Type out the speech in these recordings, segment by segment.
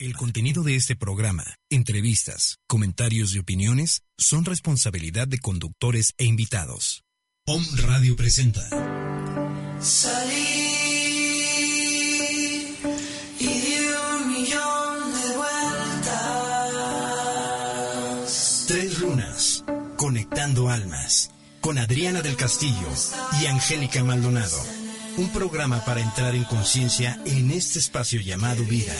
El contenido de este programa, entrevistas, comentarios y opiniones son responsabilidad de conductores e invitados. POM Radio presenta. Salí y di un millón de vueltas. Tres lunas, conectando almas, con Adriana del Castillo y Angélica Maldonado. Un programa para entrar en conciencia en este espacio llamado vida,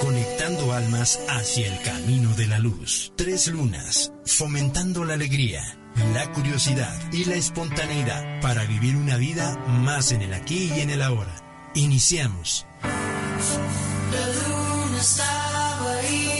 conectando almas hacia el camino de la luz. Tres lunas, fomentando la alegría, la curiosidad y la espontaneidad para vivir una vida más en el aquí y en el ahora. Iniciamos. La luna estaba ahí.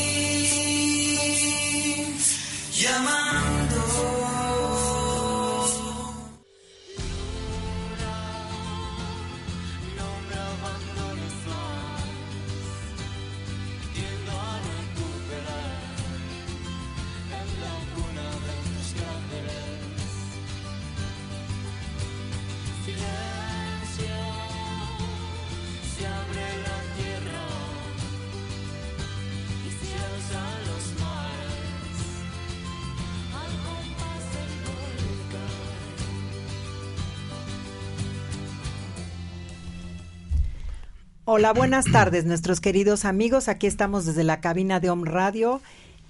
Hola, buenas tardes, nuestros queridos amigos. Aquí estamos desde la cabina de Om Radio.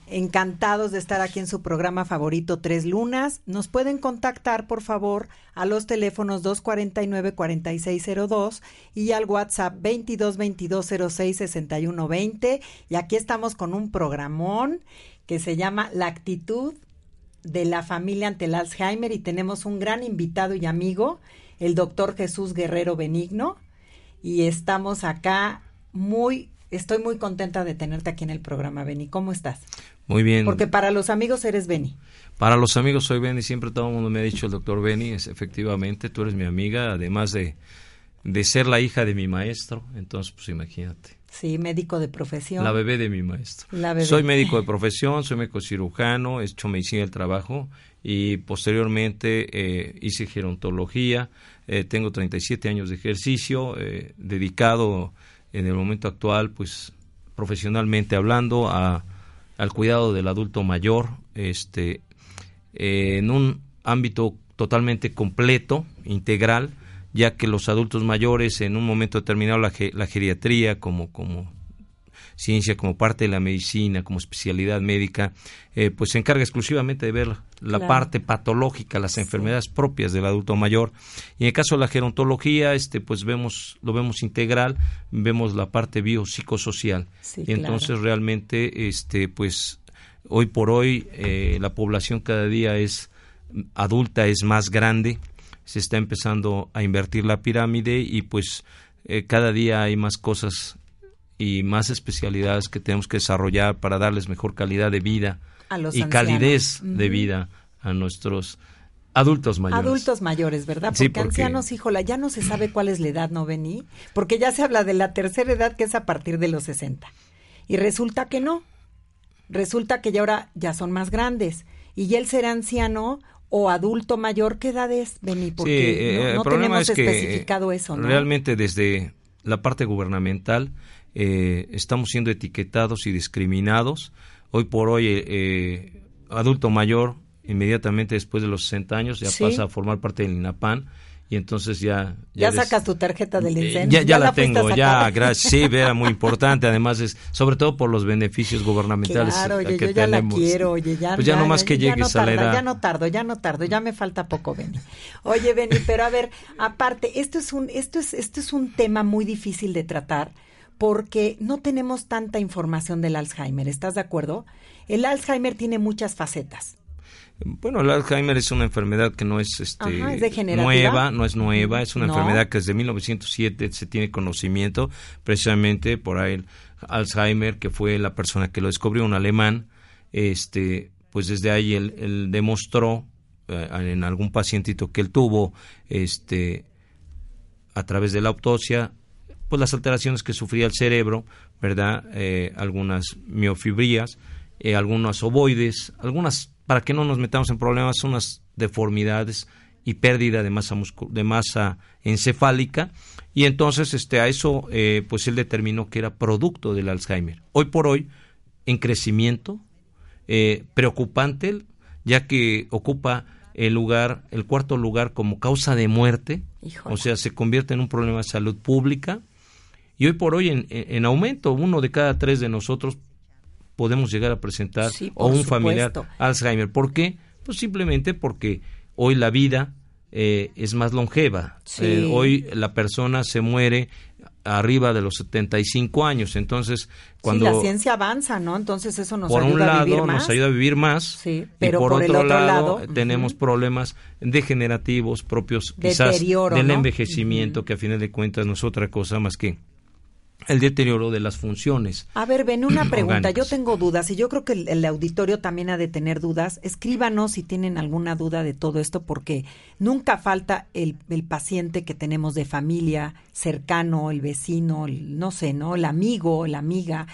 Encantados de estar aquí en su programa favorito Tres Lunas. Nos pueden contactar, por favor, a los teléfonos 249-4602 y al WhatsApp 2222066120. Y aquí estamos con un programón que se llama La actitud de la familia ante el Alzheimer y tenemos un gran invitado y amigo, el doctor Jesús Guerrero Benigno y estamos acá muy, estoy muy contenta de tenerte aquí en el programa, Beni. ¿Cómo estás? Muy bien. Porque para los amigos eres Beni. Para los amigos soy Beni, siempre todo el mundo me ha dicho el doctor Beni, es, efectivamente, tú eres mi amiga, además de, de ser la hija de mi maestro, entonces pues imagínate. Sí, médico de profesión. La bebé de mi maestro. La bebé. Soy médico de profesión, soy médico cirujano, he hecho medicina del trabajo y posteriormente eh, hice gerontología, eh, tengo 37 años de ejercicio, eh, dedicado en el momento actual, pues profesionalmente hablando, a, al cuidado del adulto mayor, este, en un ámbito totalmente completo, integral, ya que los adultos mayores en un momento determinado la, la geriatría como, como ciencia, como parte de la medicina, como especialidad médica, eh, pues se encarga exclusivamente de ver la Claro. parte patológica, las enfermedades propias del adulto mayor. Y en el caso de la gerontología, este, pues vemos, lo vemos integral, vemos la parte biopsicosocial. Sí, y claro. entonces realmente, este, pues hoy por hoy eh, la población cada día es adulta, es más grande, se está empezando a invertir la pirámide y pues eh, cada día hay más cosas y más especialidades que tenemos que desarrollar para darles mejor calidad de vida A los y ancianos. calidez de vida a nuestros adultos mayores. Adultos mayores, ¿verdad? Porque, Sí, porque- ancianos, híjola, ya no se sabe cuál es la edad, ¿no, Beni? Porque ya se habla de la tercera edad, que es a partir de los 60. Y resulta que no. Resulta que ya ahora ya son más grandes. Y ya el ser anciano o adulto mayor, ¿qué edad es, Beni? Porque Sí, eh, no, no tenemos es que especificado eso, ¿no? realmente desde la parte gubernamental eh, estamos siendo etiquetados y discriminados. Hoy por hoy, eh, eh, adulto mayor, inmediatamente después de los 60 años, ya Sí. pasa a formar parte del INAPAN y entonces ya... Ya sacas tu tarjeta del Eh, INSEN. Ya, ya la tengo, ya, gracias. Sí, era muy importante. Además, es sobre todo por los beneficios gubernamentales Claro, eh, oye, que yo ya tenemos. la quiero, oye, ya. Pues ya no más que llegues no a la tarda, edad. Ya no tardo, ya no tardo, ya me falta poco, Beni. Oye, Beni, pero a ver, aparte, esto es un, esto es, esto es un tema muy difícil de tratar porque no tenemos tanta información del Alzheimer, ¿estás de acuerdo? El Alzheimer tiene muchas facetas. Bueno, el Alzheimer es una enfermedad que no es, este, Ajá, ¿es degenerativa? nueva, no es nueva, es una No. enfermedad que desde 1907 se tiene conocimiento, precisamente por ahí el Alzheimer, que fue la persona que lo descubrió, un alemán, este, pues desde ahí él, él demostró eh, en algún pacientito que él tuvo, este, a través de la autopsia, pues las alteraciones que sufría el cerebro, ¿verdad? Eh, algunas miofibrías, eh, algunos ovoides, algunas, para que no nos metamos en problemas, unas deformidades y pérdida de masa de masa encefálica. Y entonces este a eso eh, pues él determinó que era producto del Alzheimer. Hoy por hoy en crecimiento eh, preocupante ya que ocupa el lugar el cuarto lugar como causa de muerte. O sea se convierte en un problema de salud pública y hoy por hoy en, en aumento uno de cada tres de nosotros podemos llegar a presentar o un familiar Alzheimer ¿por qué? pues simplemente porque hoy la vida eh, es más longeva. Eh, hoy la persona se muere arriba de los 75 años. Entonces, cuando... Sí, la ciencia avanza, ¿no? Entonces eso nos ayuda un lado, a vivir más. nos ayuda a vivir más. Sí, pero y por, por otro, lado, lado, tenemos problemas degenerativos propios quizás Deterioro, del ¿no? envejecimiento, que a final de cuentas no es otra cosa más que el deterioro de las funciones. A ver, ven, una pregunta. Yo tengo dudas y yo creo que el, el auditorio también ha de tener dudas. Escríbanos si tienen alguna duda de todo esto, porque nunca falta el, el paciente que tenemos de familia, cercano, el vecino, el- no sé, ¿no? El amigo, la amiga.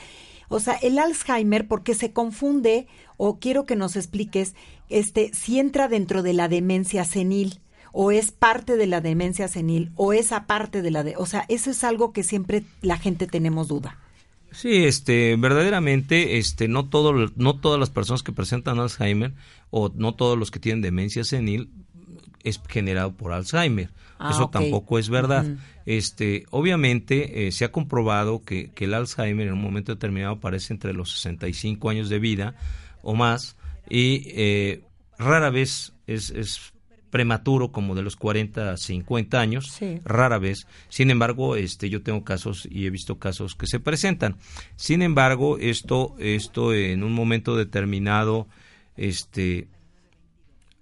O sea, el Alzheimer, porque se confunde, o quiero que nos expliques, este, si entra dentro de la demencia senil o es parte de la demencia senil o es aparte de la de, o sea, eso es algo que siempre la gente tenemos duda. Sí, este, verdaderamente, este, no todo, no todas las personas que presentan Alzheimer o no todos los que tienen demencia senil es generado por Alzheimer. Ah, Eso tampoco es verdad. Este, obviamente eh, se ha comprobado que, que el Alzheimer en un momento determinado aparece entre los 65 años de vida o más y eh, rara vez es, es prematuro como de los 40 a 50 años, Sí. rara vez. Sin embargo, este yo tengo casos y he visto casos que se presentan. Sin embargo, esto esto en un momento determinado este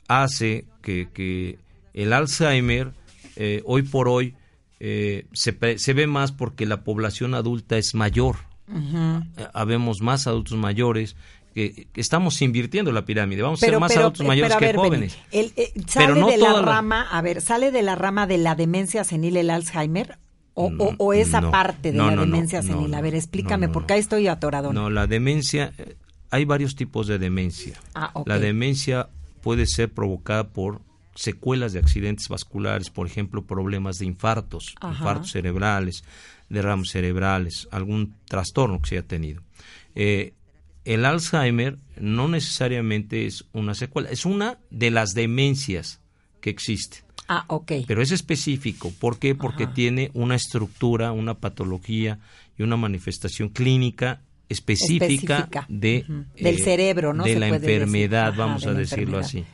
hace que, que el Alzheimer eh, hoy por hoy eh, se, se ve más porque la población adulta es mayor. Eh, Habemos más adultos mayores que, estamos invirtiendo en la pirámide. Vamos a ser más adultos eh, mayores pero que jóvenes. el, eh, sale Pero no de la rama, a ver, ¿sale de la rama de la demencia senil el Alzheimer? ¿O, No, o, o es no. aparte de la demencia senil? a ver, explícame, porque ahí estoy atorado. No, la demencia, eh, hay varios tipos de demencia. Ah, ok. La demencia puede ser provocada por secuelas de accidentes vasculares, por ejemplo, problemas de infartos, Ajá. infartos cerebrales, derrames cerebrales, algún trastorno que se haya tenido. Eh, el Alzheimer no necesariamente es una secuela, es una de las demencias que existen. Ah, ok. Pero es específico. ¿Por qué? Porque Ajá. tiene una estructura, una patología y una manifestación clínica específica, Específica. de Ujú. Del eh, cerebro, ¿no? De Se la enfermedad, Ajá, vamos de a decirlo así.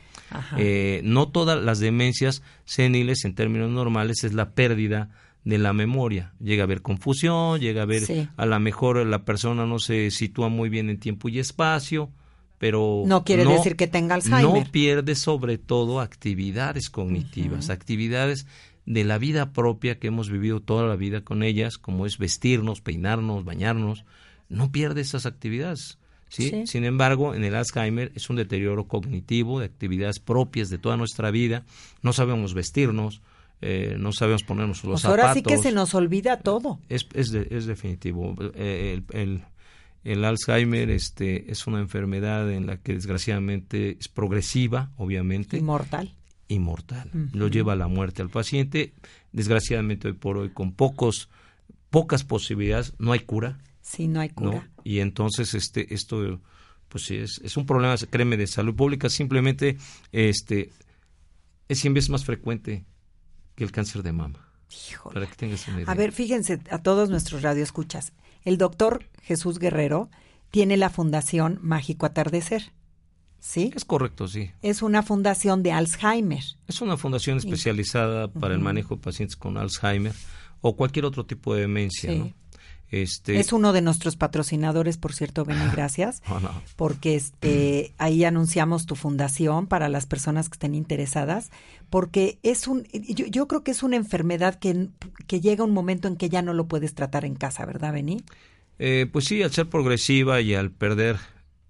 Eh, no todas las demencias seniles, en términos normales, es la pérdida de la memoria. Llega a haber confusión, llega a haber, Sí. a lo mejor la persona no se sitúa muy bien en tiempo y espacio, pero No quiere decir que tenga Alzheimer. No pierde sobre todo actividades cognitivas, actividades de la vida propia que hemos vivido toda la vida con ellas, como es vestirnos, peinarnos, bañarnos, no pierde esas actividades. ¿sí? Sí. Sin embargo, en el Alzheimer es un deterioro cognitivo de actividades propias de toda nuestra vida. No sabemos vestirnos, eh, no sabemos ponernos los Pues zapatos. ahora sí que se nos olvida todo. Es, es, de- es definitivo. Eh, el, el- el Alzheimer este, es una enfermedad en la que desgraciadamente es progresiva, obviamente, Inmortal. y mortal. Lo lleva a la muerte al paciente. Desgraciadamente hoy por hoy con pocos, pocas posibilidades, no hay cura, Sí, no hay ¿no? cura. Y entonces este, esto pues sí, es, es un problema, créeme, de salud pública. Simplemente este, es 100 veces más frecuente que el cáncer de mama. Híjole. Para que tengas una idea. A ver, fíjense a todos nuestros radioescuchas. El doctor Jesús Guerrero tiene la Fundación Mágico Atardecer. ¿Sí? Es correcto, sí. Es una fundación de Alzheimer. Es una fundación especializada para el manejo de pacientes con Alzheimer o cualquier otro tipo de demencia. Sí. ¿no? Este, Es uno de nuestros patrocinadores, por cierto, Beni, gracias. Oh, no. Porque este ahí anunciamos tu fundación para las personas que estén interesadas, porque es un yo, yo creo que es una enfermedad que, que llega un momento en que ya no lo puedes tratar en casa, ¿verdad, Beni? Eh, pues sí, al ser progresiva y al perder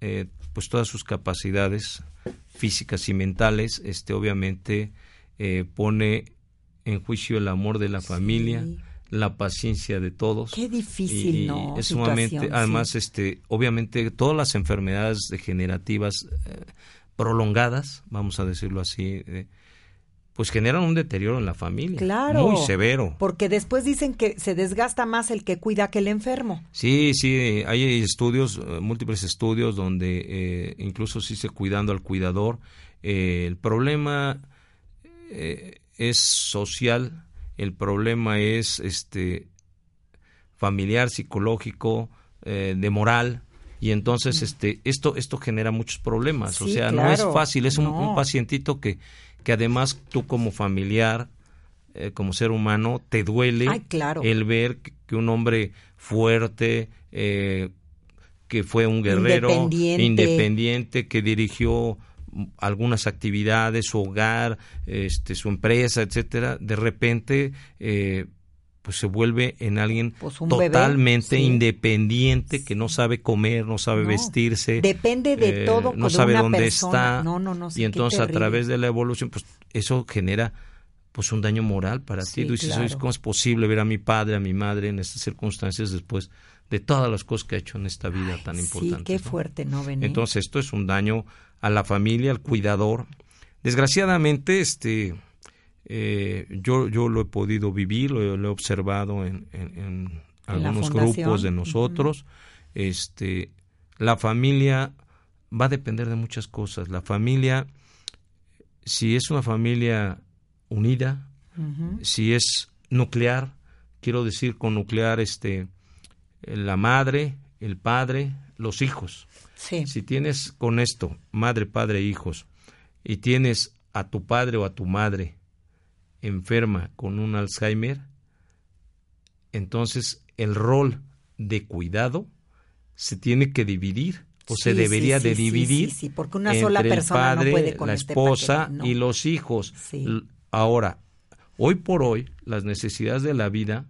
eh, pues todas sus capacidades físicas y mentales, este obviamente eh, pone en juicio el amor de la familia, la paciencia de todos. Qué difícil, y, ¿no? es sumamente además este obviamente todas las enfermedades degenerativas eh, prolongadas vamos a decirlo así eh, pues generan un deterioro en la familia. Claro. Muy severo. Porque después dicen que se desgasta más el que cuida que el enfermo. Sí, sí, hay estudios, eh, múltiples estudios donde eh, incluso se dice cuidando al cuidador. El problema es social, el problema es este familiar, psicológico, eh, de moral. Y entonces este esto esto genera muchos problemas, o sea, no es fácil, es un, pacientito que que además tú como familiar eh, como ser humano te duele Ay, claro. el ver que, un hombre fuerte eh, que fue un guerrero Independiente. independiente, que dirigió algunas actividades, su hogar, este, su empresa, etcétera, de repente eh, pues se vuelve en alguien Pues totalmente sí. independiente que no sabe comer, no sabe No. vestirse, Depende de eh, todo no sabe una dónde persona. está No, sí, y entonces a través de la evolución pues eso genera pues un daño moral para Sí, ti. Tú dices, claro. "Oye, ¿cómo es posible ver a mi padre, a mi madre en estas circunstancias después de todas las cosas que ha hecho en esta vida tan Sí, importante? qué fuerte, ¿no? Entonces esto es un daño a la familia, al cuidador. Desgraciadamente, este, eh, yo, yo lo he podido vivir, lo, lo he observado en, en- en algunos grupos de nosotros. Este, la familia va a depender de muchas cosas. La familia, si es una familia unida, si es nuclear, quiero decir con nuclear, este, la madre, el padre, los hijos. Sí. Si tienes con esto, madre, padre, hijos, y tienes a tu padre o a tu madre enferma con un Alzheimer, entonces el rol de cuidado se tiene que dividir o se debería sí, de dividir porque una sola entre persona el no padre, puede con la este esposa paquete, no. y los hijos. Ahora, hoy por hoy, las necesidades de la vida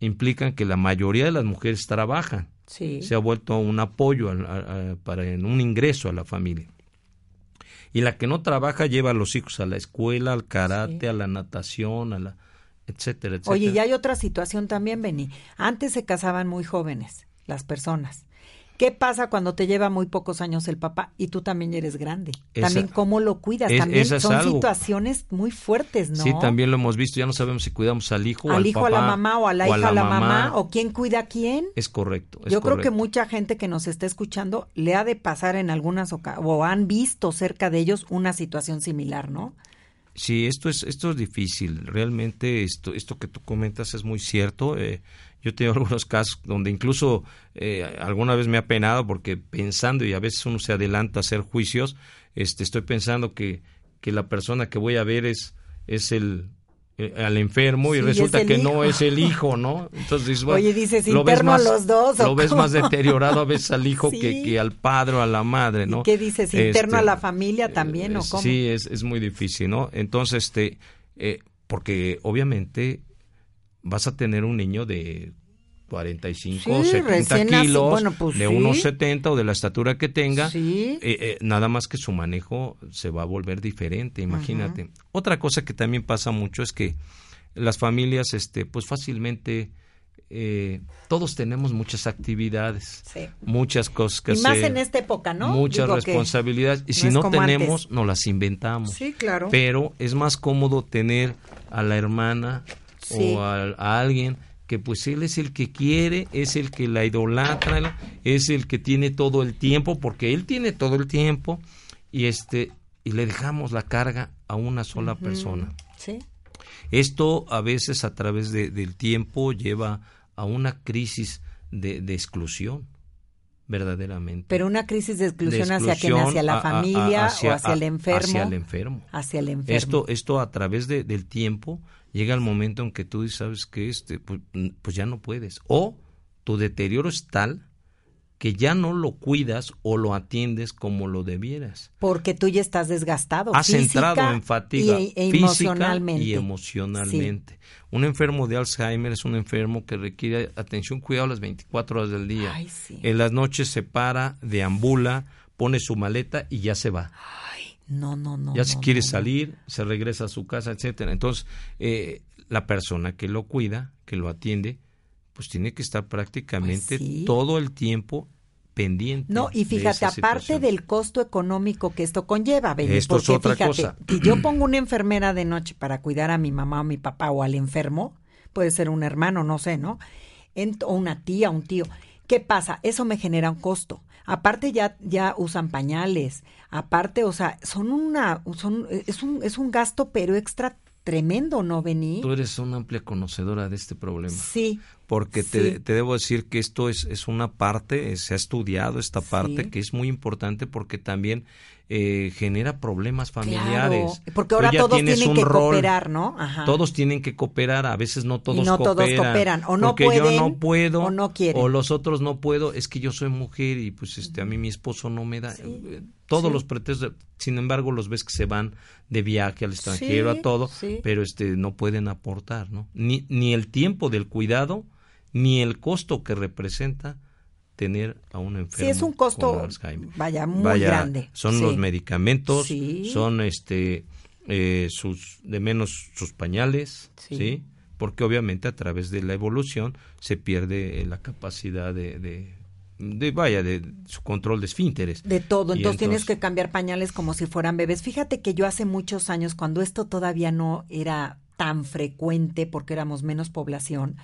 implican que la mayoría de las mujeres trabajan Sí. se ha vuelto un apoyo al- a- a- para un ingreso a la familia. Y la que no trabaja lleva a los hijos a la escuela, al karate, Sí. a la natación, a la etcétera, etcétera. Oye, y hay otra situación también, Beni. Antes se casaban muy jóvenes las personas. ¿Qué pasa cuando te lleva muy pocos años el papá y tú también eres grande? Esa- también cómo lo cuidas. es- también son algo. situaciones muy fuertes, ¿no? Sí, también lo hemos visto, ya no sabemos si cuidamos al hijo o al al hijo a la papá, mamá o a la hija a la mamá, o quién cuida a quién. Es correcto. es Yo creo que mucha gente que nos está escuchando le ha de pasar en algunas ocasiones o han visto cerca de ellos una situación similar, ¿no? Sí, esto es esto es difícil. Realmente esto esto que tú comentas es muy cierto. Eh, yo tengo algunos casos donde incluso eh, alguna vez me ha penado porque pensando y a veces uno se adelanta a hacer juicios, este estoy pensando que que la persona que voy a ver es es el eh, al enfermo y Sí, resulta que no es el hijo, ¿no? Entonces dices, bueno, Oye, dices, lo ves más- los dos, ¿o Lo ves más deteriorado a veces al hijo Sí. que, que al padre o a la madre, ¿no? ¿Y qué dices? ¿Interno a Este, la familia también o eh, cómo? Sí, es, es muy difícil, ¿no? Entonces, este, eh, porque obviamente vas a tener un niño de 45, Sí, 70 recién nacido. kilos, Bueno, pues de sí. unos 70 o de la estatura que tenga, Sí. eh, eh, nada más que su manejo se va a volver diferente, imagínate. Otra cosa que también pasa mucho es que las familias, este, pues fácilmente, eh, todos tenemos muchas actividades, muchas cosas que Y más en esta época, ¿no? muchas Digo responsabilidades, y si no tenemos, antes. nos las inventamos. Sí, claro. Pero es más cómodo tener a la hermana Sí. o a, a alguien que pues él es el que quiere, es el que la idolatra, es el que tiene todo el tiempo, porque él tiene todo el tiempo y este y le dejamos la carga a una sola persona. Sí. Esto a veces a través de- del tiempo lleva a una crisis de, de exclusión, verdaderamente. Pero una crisis de De exclusión hacia quién, hacia la a- a- a- familia hacia- o hacia el enfermo. Hacia el enfermo. Hacia el enfermo. Esto, esto a través de- del tiempo llega el momento en que tú sabes que este, pues, pues ya no puedes. O tu deterioro es tal que ya no lo cuidas o lo atiendes como lo debieras. Porque tú ya estás desgastado. Has física entrado en fatiga y, e física emocionalmente. y emocionalmente. Un enfermo de Alzheimer es un enfermo que requiere atención, cuidado las 24 horas del día. Ay, sí. En las noches se para, deambula, pone su maleta y ya se va. No, no, no. ya no, si quiere no, no. salir, se regresa a su casa, etcétera. Entonces, eh, la persona que lo cuida, que lo atiende, pues tiene que estar prácticamente Pues sí. todo el tiempo pendiente. No, y fíjate, aparte situación. del costo económico que esto conlleva, Benny, Esto es porque otra fíjate, cosa. si yo pongo una enfermera de noche para cuidar a mi mamá o mi papá o al enfermo, puede ser un hermano, no sé, ¿no? O una tía, un tío. ¿Qué pasa? Eso me genera un costo. Aparte ya ya usan pañales. Aparte, o sea, son una son es un es un gasto pero extra tremendo, ¿no, Benny? Tú eres una amplia conocedora de este problema. Sí. Porque te, Sí. te debo decir que esto es, es una parte, eh, se ha estudiado esta parte Sí. que es muy importante porque también eh, genera problemas familiares. Claro, porque ahora todos tienen un que rol, cooperar, ¿no? Ajá. Todos tienen que cooperar, a veces no todos no todos cooperan. cooperan, o no porque yo pueden, no puedo, o no quieren. o los otros no puedo, es que yo soy mujer y pues este a mí mi esposo no me da. eh, Todos sí. los pretextos, sin embargo, los ves que se van de viaje al extranjero, Sí, a todo, pero este no pueden aportar, ¿no? Ni, ni el tiempo del cuidado, ni el costo que representa tener a un enfermo. Sí, es un con costo, Alzheimer. vaya, muy Vaya, grande. Son Sí. los medicamentos, Sí. son este eh, sus de menos sus pañales, Sí. sí. Porque obviamente a través de la evolución se pierde eh, la capacidad de, de, de, vaya de su control de esfínteres. De todo, Y entonces, tienes que cambiar pañales como si fueran bebés. Fíjate que yo hace muchos años, cuando esto todavía no era tan frecuente porque éramos menos población,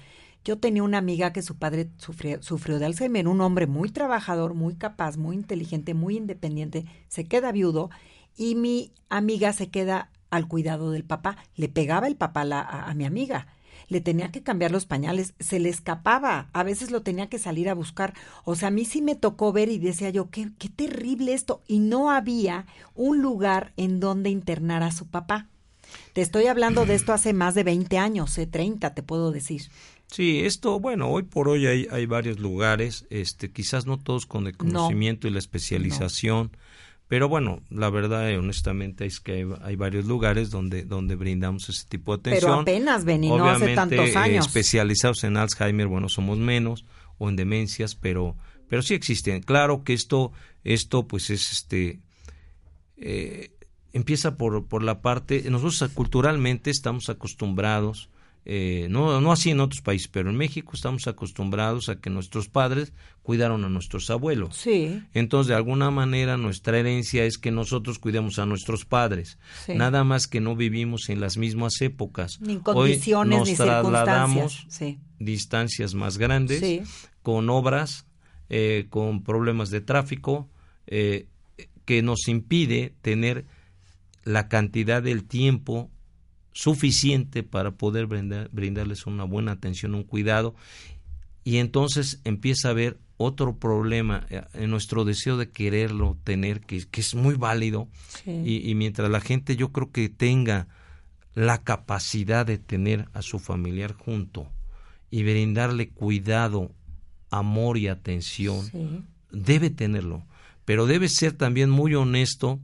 yo tenía una amiga que su padre sufrió, de Alzheimer, un hombre muy trabajador, muy capaz, muy inteligente, muy independiente, se queda viudo y mi amiga se queda al cuidado del papá. Le pegaba el papá a mi amiga. Le tenía que cambiar los pañales, se le escapaba, a veces lo tenía que salir a buscar. O sea, a mí sí me tocó ver y decía yo, qué, qué terrible esto. Y no había un lugar en donde internar a su papá. Te estoy hablando de esto hace más de 20 años, eh, 30 te puedo decir. Sí, esto, bueno, hoy por hoy hay, hay varios lugares, este, quizás no todos con el No. conocimiento y la especialización, pero bueno, la verdad, eh, honestamente, es que hay, hay varios lugares donde, donde brindamos ese tipo de atención. Pero apenas, Beni, no hace tantos eh, años. especializados en Alzheimer, bueno, somos menos, o en demencias, pero, pero sí existen. Claro que esto, esto, pues es este, eh, empieza por, por la parte, nosotros culturalmente estamos acostumbrados, eh, no, no así en otros países, pero en México estamos acostumbrados a que nuestros padres cuidaron a nuestros abuelos. Sí. Entonces, de alguna manera, nuestra herencia es que nosotros cuidemos a nuestros padres. Sí. Nada más que no vivimos en las mismas épocas. Ni Hoy condiciones nos ni trasladamos circunstancias. Sí. distancias más grandes, Sí. con obras, eh, con problemas de tráfico, eh, que nos impide tener la cantidad del tiempo suficiente para poder brindar- brindarles una buena atención, un cuidado, y entonces empieza a haber otro problema eh, en nuestro deseo de quererlo tener, que, que es muy válido, Sí. y, y mientras la gente yo creo que tenga la capacidad de tener a su familiar junto y brindarle cuidado, amor y atención, Sí. debe tenerlo, pero debe ser también muy honesto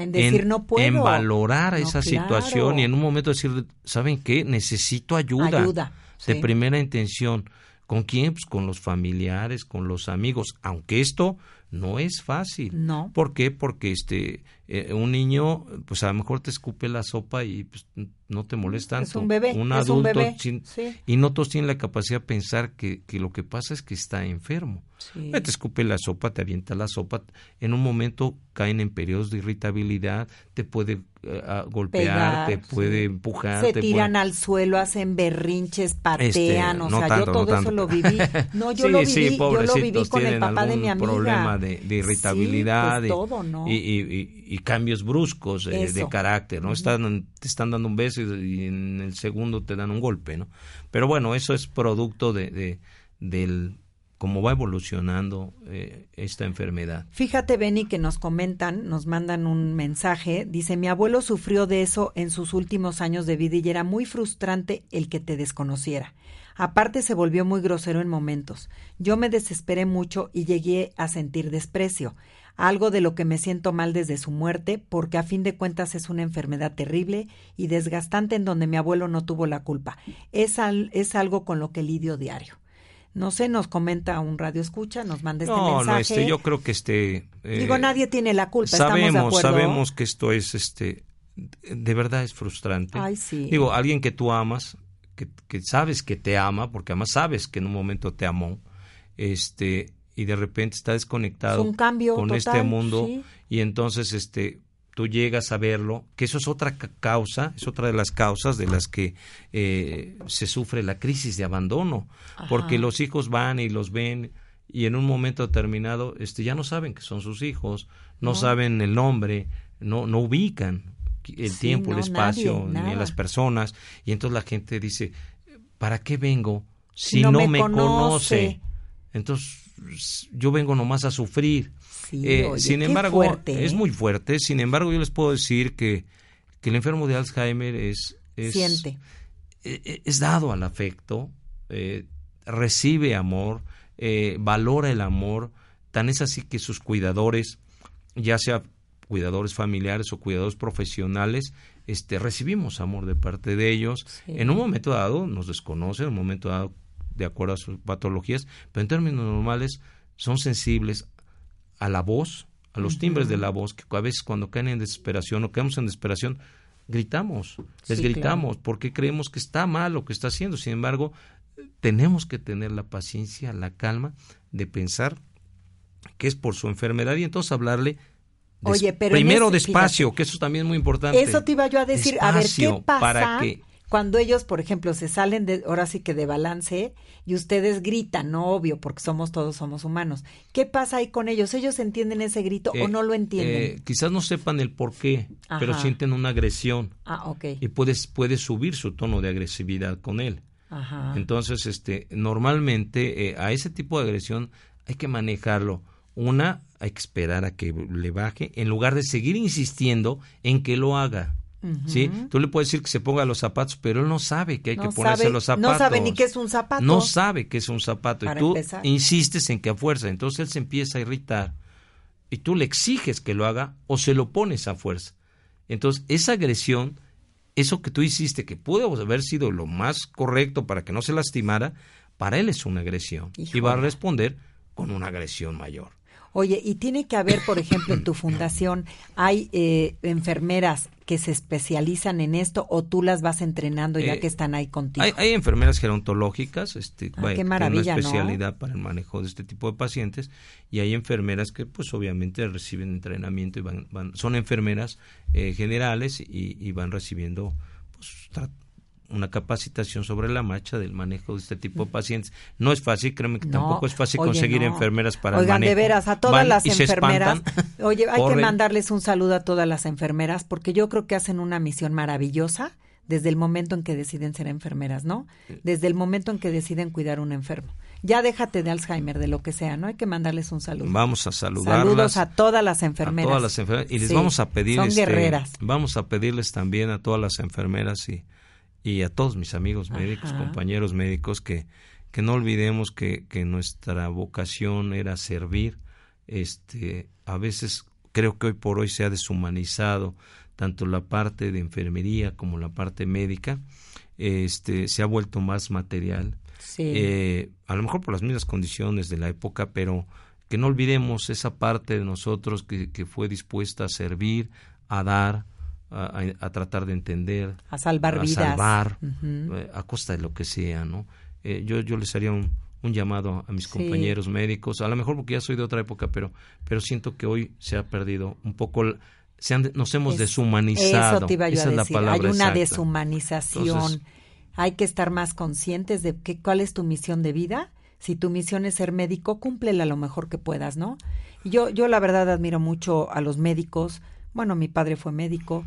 En decir en, no puedo. en valorar No, esa claro. situación y en un momento decir, ¿saben qué? Necesito ayuda, Ayuda, de sí. primera intención. ¿Con quién? Pues con los familiares, con los amigos, aunque esto no es fácil. No. ¿Por qué? Porque este eh, un niño, pues a lo mejor te escupe la sopa y pues, no te molesta tanto. Es un bebé, Un adulto bebé, sin- sí. y no todos tienen la capacidad de pensar que, que lo que pasa es que está enfermo. Sí. Eh, Te escupe la sopa, te avienta la sopa, en un momento caen en periodos de irritabilidad, te puede eh, golpear, Pegar, te puede sí. empujar. Se te tiran puede- al suelo, hacen berrinches, patean, Este, o no sea, tanto, yo no todo eso tanto. lo viví. No, yo Sí, lo viví, yo lo viví con el papá de mi amiga. problema de, de irritabilidad pues y- todo, ¿no? y, y- y- cambios bruscos eh, de carácter, ¿no? Están, te están dando un beso y, y en el segundo te dan un golpe, ¿no? Pero bueno, eso es producto de, de- del cómo va evolucionando eh, esta enfermedad. Fíjate, Benny, que nos comentan, nos mandan un mensaje. Dice, mi abuelo sufrió de eso en sus últimos años de vida y era muy frustrante el que te desconociera. Aparte se volvió muy grosero en momentos. Yo me desesperé mucho y llegué a sentir desprecio, algo de lo que me siento mal desde su muerte, porque a fin de cuentas es una enfermedad terrible y desgastante en donde mi abuelo no tuvo la culpa. Es, al- es algo con lo que lidio diario. No sé, nos comenta un radio escucha, nos manda este no, mensaje. no, este, yo creo que este... eh, Digo, nadie tiene la culpa, estamos de sabemos, acuerdo. sabemos que esto es, este, de verdad es frustrante. Ay, sí. Digo, alguien que tú amas, que, que sabes que te ama, porque además sabes que en un momento te amó, este, y de repente está desconectado Es un cambio con este mundo sí. y entonces este tú llegas a verlo, que eso es otra ca- causa, es otra de las causas de las que eh, se sufre la crisis de abandono, porque los hijos van y los ven y en un momento determinado este ya no saben que son sus hijos, no, No. saben el nombre, no no ubican el Sí, tiempo, no, el espacio, nadie, ni las personas y entonces la gente dice, ¿para qué vengo si Si no no, me me, conoce? conoce? Entonces yo vengo nomás a sufrir. Sí, Eh, oye, sin embargo, fuerte, es ¿eh? muy fuerte. Sin embargo, yo les puedo decir que, que el enfermo de Alzheimer es, es, Siente. eh, es dado al afecto, eh, recibe amor, valora el amor. Tan es así que sus cuidadores, ya sea cuidadores familiares o cuidadores profesionales, este, recibimos amor de parte de ellos. Sí. En un momento dado nos desconocen, en un momento dado de acuerdo a sus patologías, pero en términos normales son sensibles a la voz, a los timbres de la voz, que a veces cuando caen en desesperación o caemos en desesperación, gritamos, les Sí, gritamos, porque creemos que está mal lo que está haciendo. Sin embargo, tenemos que tener la paciencia, la calma de pensar que es por su enfermedad y entonces hablarle Oye, pero primero ese- despacio, fíjate. que eso también es muy importante. Eso te iba yo a decir, a ver, ¿qué pasa para que cuando ellos, por ejemplo, se salen de, ahora sí que de balance y ustedes gritan, no obvio, porque somos todos somos humanos. ¿Qué pasa ahí con ellos? ¿Ellos entienden ese grito eh, o no lo entienden? eh, quizás no sepan el por qué, pero sienten una agresión ah, ok. y puedes puede subir su tono de agresividad con él. Ajá. Entonces, este, normalmente eh, a ese tipo de agresión hay que manejarlo. Una, hay que esperar a que le baje en lugar de seguir insistiendo en que lo haga. ¿Sí? Tú le puedes decir que se ponga los zapatos, pero él no sabe que hay No que ponerse sabe- los zapatos. no sabe ni qué es un zapato. No sabe que es un zapato. Para y tú empezar. insistes en que a fuerza. Entonces él se empieza a irritar. Y tú le exiges que lo haga o se lo pones a fuerza. Entonces, esa agresión, eso que tú hiciste, que pudo haber sido lo más correcto para que no se lastimara, para él es una agresión. Y va a responder con una agresión mayor. Oye, y tiene que haber, por ejemplo, en tu fundación, hay eh, enfermeras que se especializan en esto o tú las vas entrenando ya Eh, que están ahí contigo. Hay, hay enfermeras gerontológicas, este, Ah, vaya, qué maravilla, una ¿no? especialidad para el manejo de este tipo de pacientes, y hay enfermeras que, pues, obviamente reciben entrenamiento y van, van- son enfermeras eh, generales y, y van recibiendo, pues, tra- una capacitación sobre la marcha del manejo de este tipo de pacientes. No es fácil, créeme que No, tampoco es fácil oye, conseguir no. enfermeras para el Oigan, manejo. de veras, a todas Van las enfermeras. Oye, hay que mandarles un saludo a todas las enfermeras porque yo creo que hacen una misión maravillosa desde el momento en que deciden ser enfermeras, ¿no? Desde el momento en que deciden cuidar a un enfermo. Ya déjate de Alzheimer, de lo que sea, ¿no? Hay que mandarles un saludo. Vamos a saludarlas. Saludos a todas las enfermeras. A todas las enfermeras. Y les Sí, vamos a pedir. Son este, guerreras. Vamos a pedirles también a todas las enfermeras y, y a todos mis amigos médicos, Ajá. compañeros médicos, que, que no olvidemos que, que nuestra vocación era servir. Este, a veces creo que hoy por hoy se ha deshumanizado tanto la parte de enfermería como la parte médica. Este, se ha vuelto más material. Sí. Eh, a lo mejor por las mismas condiciones de la época, pero que no olvidemos esa parte de nosotros que, que fue dispuesta a servir, a dar, a, a- a tratar de entender, a salvar a vidas. salvar, Ujú. eh, a costa de lo que sea, ¿no? Eh, yo, yo les haría un, un llamado a mis Sí. compañeros médicos, a lo mejor porque ya soy de otra época, pero, pero siento que hoy se ha perdido un poco, se han nos hemos Es- deshumanizado. Eso te iba yo Esa a es la palabra Hay una exacta. deshumanización. Entonces- Hay que estar más conscientes de qué, cuál es tu misión de vida. Si tu misión es ser médico, cúmplela lo mejor que puedas, ¿no? Yo, yo la verdad admiro mucho a los médicos. Bueno, mi padre fue médico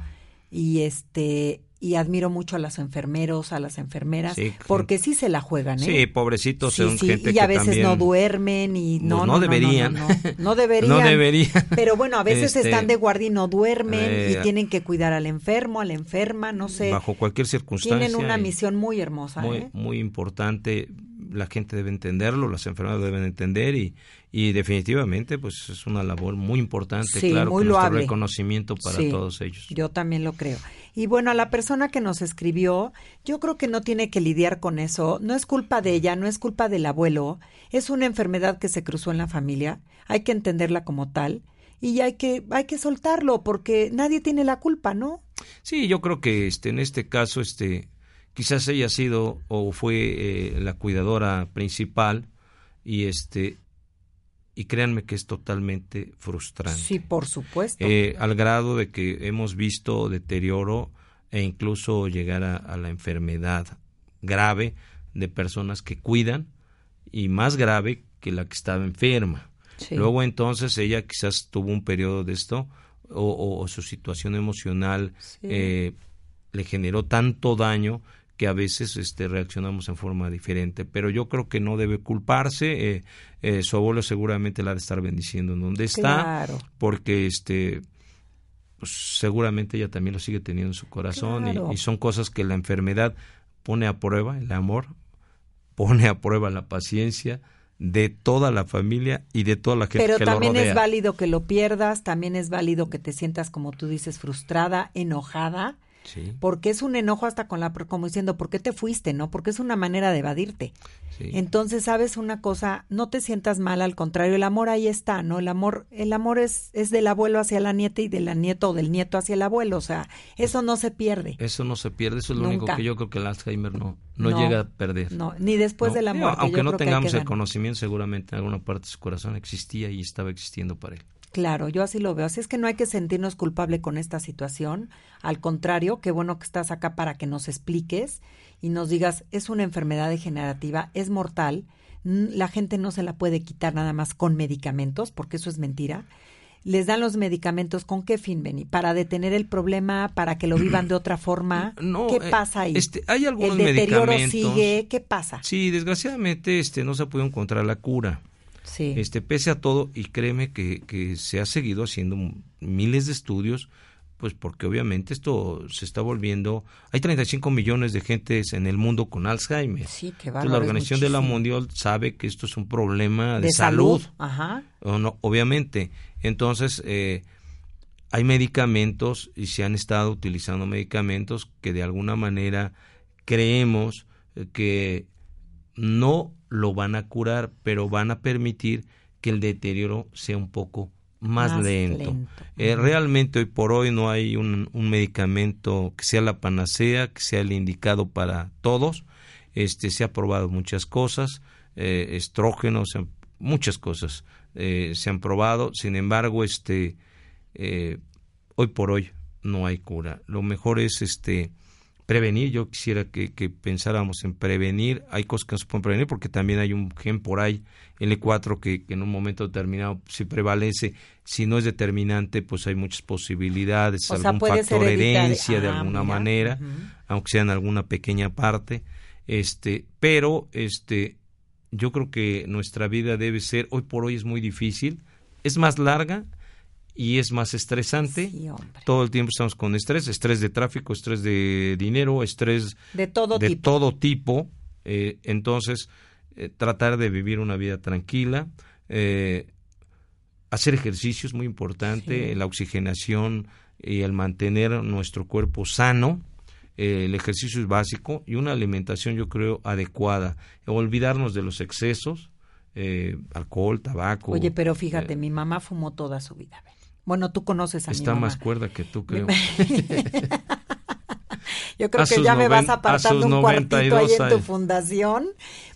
y este y admiro mucho a los enfermeros, a las enfermeras, Sí, porque sí se la juegan, ¿eh? Sí, pobrecitos, Sí, son sí, gente y a que veces también- no duermen y no, Pues no, no deberían. No, deberían. No deberían. Pero bueno, a veces Este, están de guardia y no duermen eh, y tienen que cuidar al enfermo, a la enferma, no sé. bajo cualquier circunstancia. Tienen una misión muy hermosa, muy, ¿eh? muy importante. La gente debe entenderlo, las enfermeras deben entender y, y definitivamente pues es una labor muy importante, Sí, claro, muy con nuestro reconocimiento para Sí, todos ellos. Yo también lo creo. Y bueno, a la persona que nos escribió, yo creo que no tiene que lidiar con eso. No es culpa de ella, no es culpa del abuelo. Es una enfermedad que se cruzó en la familia. Hay que entenderla como tal y hay que hay que soltarlo porque nadie tiene la culpa, ¿no? Sí, yo creo que este en este caso este quizás ella ha sido o fue eh, la cuidadora principal y este y créanme que es totalmente frustrante. Sí, por supuesto. Eh, al grado de que hemos visto deterioro e incluso llegar a, la enfermedad grave de personas que cuidan y más grave que la que estaba enferma. Luego entonces ella quizás tuvo un periodo de esto o, su situación emocional eh, le generó tanto daño que a veces este, reaccionamos en forma diferente, pero yo creo que no debe culparse. Eh, eh, su abuelo seguramente la ha de estar bendiciendo en donde está, porque este, pues, seguramente ella también lo sigue teniendo en su corazón y, son cosas que la enfermedad pone a prueba, el amor pone a prueba la paciencia de toda la familia y de toda la gente Pero que también lo rodea. es válido que lo pierdas, también es válido que te sientas como tú dices frustrada, enojada porque es un enojo hasta con la, como diciendo, ¿por qué te fuiste? ¿No? Porque es una manera de evadirte. Entonces, sabes una cosa, no te sientas mal, al contrario, el amor ahí está, ¿no? El amor, el amor es, es del abuelo hacia la nieta y de la nieta o del nieto hacia el abuelo, o sea, eso no se pierde. Eso no se pierde, eso es lo único que yo creo que el Alzheimer no, no, llega a perder. No, ni después del amor. Aunque no tengamos el conocimiento, seguramente en alguna parte de su corazón existía y estaba existiendo para él. Claro, yo así lo veo. Así es que no hay que sentirnos culpable con esta situación. Al contrario, qué bueno que estás acá para que nos expliques y nos digas, es una enfermedad degenerativa, es mortal, la gente no se la puede quitar nada más con medicamentos, porque eso es mentira. Les dan los medicamentos con qué fin, Beni? Para detener el problema, para que lo vivan de otra forma. No, ¿Qué eh, pasa ahí? Este, hay algunos el deterioro sigue, ¿qué pasa? Sí, desgraciadamente este no se puede encontrar la cura. Este, pese a todo, y créeme que, que se ha seguido haciendo miles de estudios, pues porque obviamente esto se está volviendo. Hay 35 millones de gentes en el mundo con Alzheimer. Sí, la Organización de la Mundial sabe que esto es un problema de, salud. Ajá. no, obviamente. Entonces, eh, hay medicamentos y se han estado utilizando medicamentos que de alguna manera creemos que no lo van a curar, pero van a permitir que el deterioro sea un poco más, lento. Eh, realmente hoy por hoy no hay un, medicamento que sea la panacea, que sea el indicado para todos. Este se ha probado muchas cosas, eh, estrógenos, muchas cosas eh, se han probado. Sin embargo, este hoy por hoy no hay cura. Lo mejor es este prevenir, yo quisiera que, pensáramos en prevenir, hay cosas que no se pueden prevenir porque también hay un gen por ahí, L4, que, que en un momento determinado si prevalece, si no es determinante, pues hay muchas posibilidades, algún factor herencia de ah, alguna manera, aunque sea en alguna pequeña parte, este, pero este, yo creo que nuestra vida debe ser, hoy por hoy es muy difícil, es más larga, y es más estresante. todo el tiempo estamos con estrés, estrés de tráfico, estrés de dinero, estrés de todo de tipo. Todo tipo. Eh, entonces, eh, tratar de vivir una vida tranquila, eh, hacer ejercicio es muy importante, la oxigenación y el mantener nuestro cuerpo sano. el ejercicio es básico y una alimentación yo creo adecuada. Olvidarnos de los excesos, alcohol, tabaco. Oye, pero fíjate, mi mamá fumó toda su vida. Bueno, tú conoces a Está mi más cuerda que tú, creo. Yo creo que ya me vas apartando un cuartito ahí en tu fundación,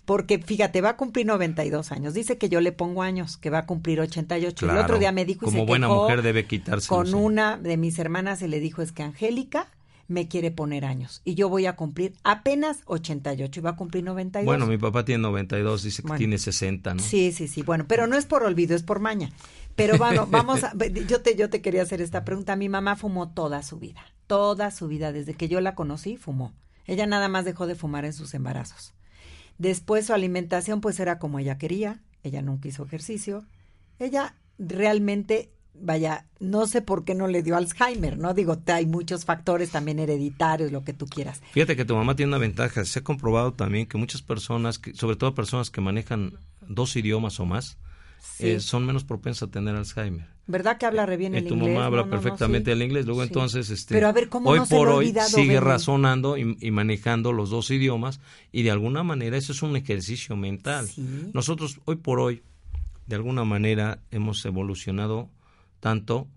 porque fíjate, va a cumplir 92 años. Dice que yo le pongo años, que va a cumplir 88. el otro día me dijo y como buena mujer debe quitarse. Con una de mis hermanas se le dijo es que Angélica me quiere poner años y yo voy a cumplir apenas 88 y va a cumplir 92. Bueno, mi papá tiene 92, dice que tiene 60, ¿no? Sí, sí, sí. Bueno, pero no es por olvido, es por maña. Pero bueno, vamos a, yo te, yo te quería hacer esta pregunta. Mi mamá fumó toda su vida, toda su vida, desde que yo la conocí, fumó. Ella nada más dejó de fumar en sus embarazos. Después su alimentación pues era como ella quería, ella nunca hizo ejercicio. Ella realmente, vaya, no sé por qué no le dio Alzheimer, ¿no? Digo, hay muchos factores también hereditarios, lo que tú quieras. Fíjate que tu mamá tiene una ventaja. Se ha comprobado también que muchas personas, que, sobre todo personas que manejan dos idiomas o más, eh, son menos propensas a tener Alzheimer. ¿Verdad que habla re bien eh, el tu inglés? Tu mamá habla perfectamente el inglés, luego entonces, este, Pero a ver, ¿cómo hoy por hoy sigue razonando y, manejando los dos idiomas y de alguna manera eso es un ejercicio mental. Nosotros hoy por hoy, de alguna manera, hemos evolucionado tanto,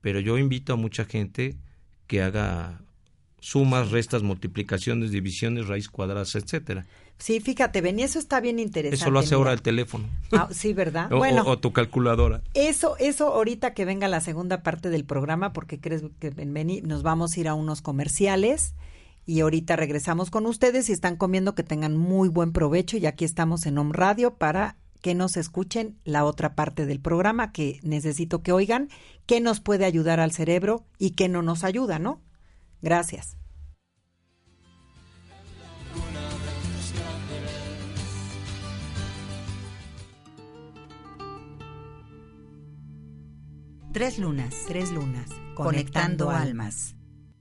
pero yo invito a mucha gente que haga sumas, restas, multiplicaciones, divisiones, raíz cuadradas, etcétera. Sí, fíjate, Ben, y eso está bien interesante. Eso lo hace ahora el teléfono. Ah, sí, ¿verdad? o, bueno, o tu calculadora. Eso, eso ahorita que venga la segunda parte del programa, porque crees que Beni, nos vamos a ir a unos comerciales y ahorita regresamos con ustedes. Si están comiendo, que tengan muy buen provecho y aquí estamos en Home Radio para que nos escuchen la otra parte del programa que necesito que oigan, qué nos puede ayudar al cerebro y qué no nos ayuda, ¿no? Gracias. Tres lunas. Tres lunas. Conectando almas.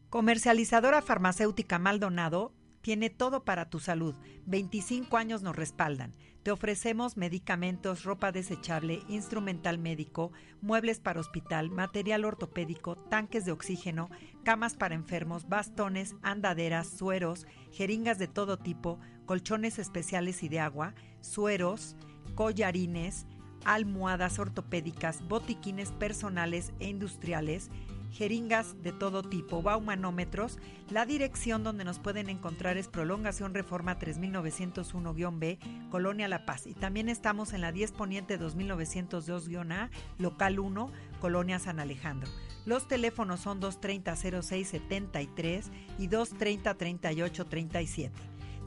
Comercializadora farmacéutica Maldonado tiene todo para tu salud. 25 años nos respaldan. Te ofrecemos medicamentos, ropa desechable, instrumental médico, muebles para hospital, material ortopédico, tanques de oxígeno, camas para enfermos, bastones, andaderas, sueros, jeringas de todo tipo, colchones especiales y de agua, sueros, collarines, almohadas ortopédicas, botiquines personales e industriales, jeringas de todo tipo, baumanómetros. La dirección donde nos pueden encontrar es Prolongación Reforma 3901-B, Colonia La Paz. Y también estamos en la 10 Poniente 2902-A, Local 1, Colonia San Alejandro. Los teléfonos son 230-0673 y 230-3837.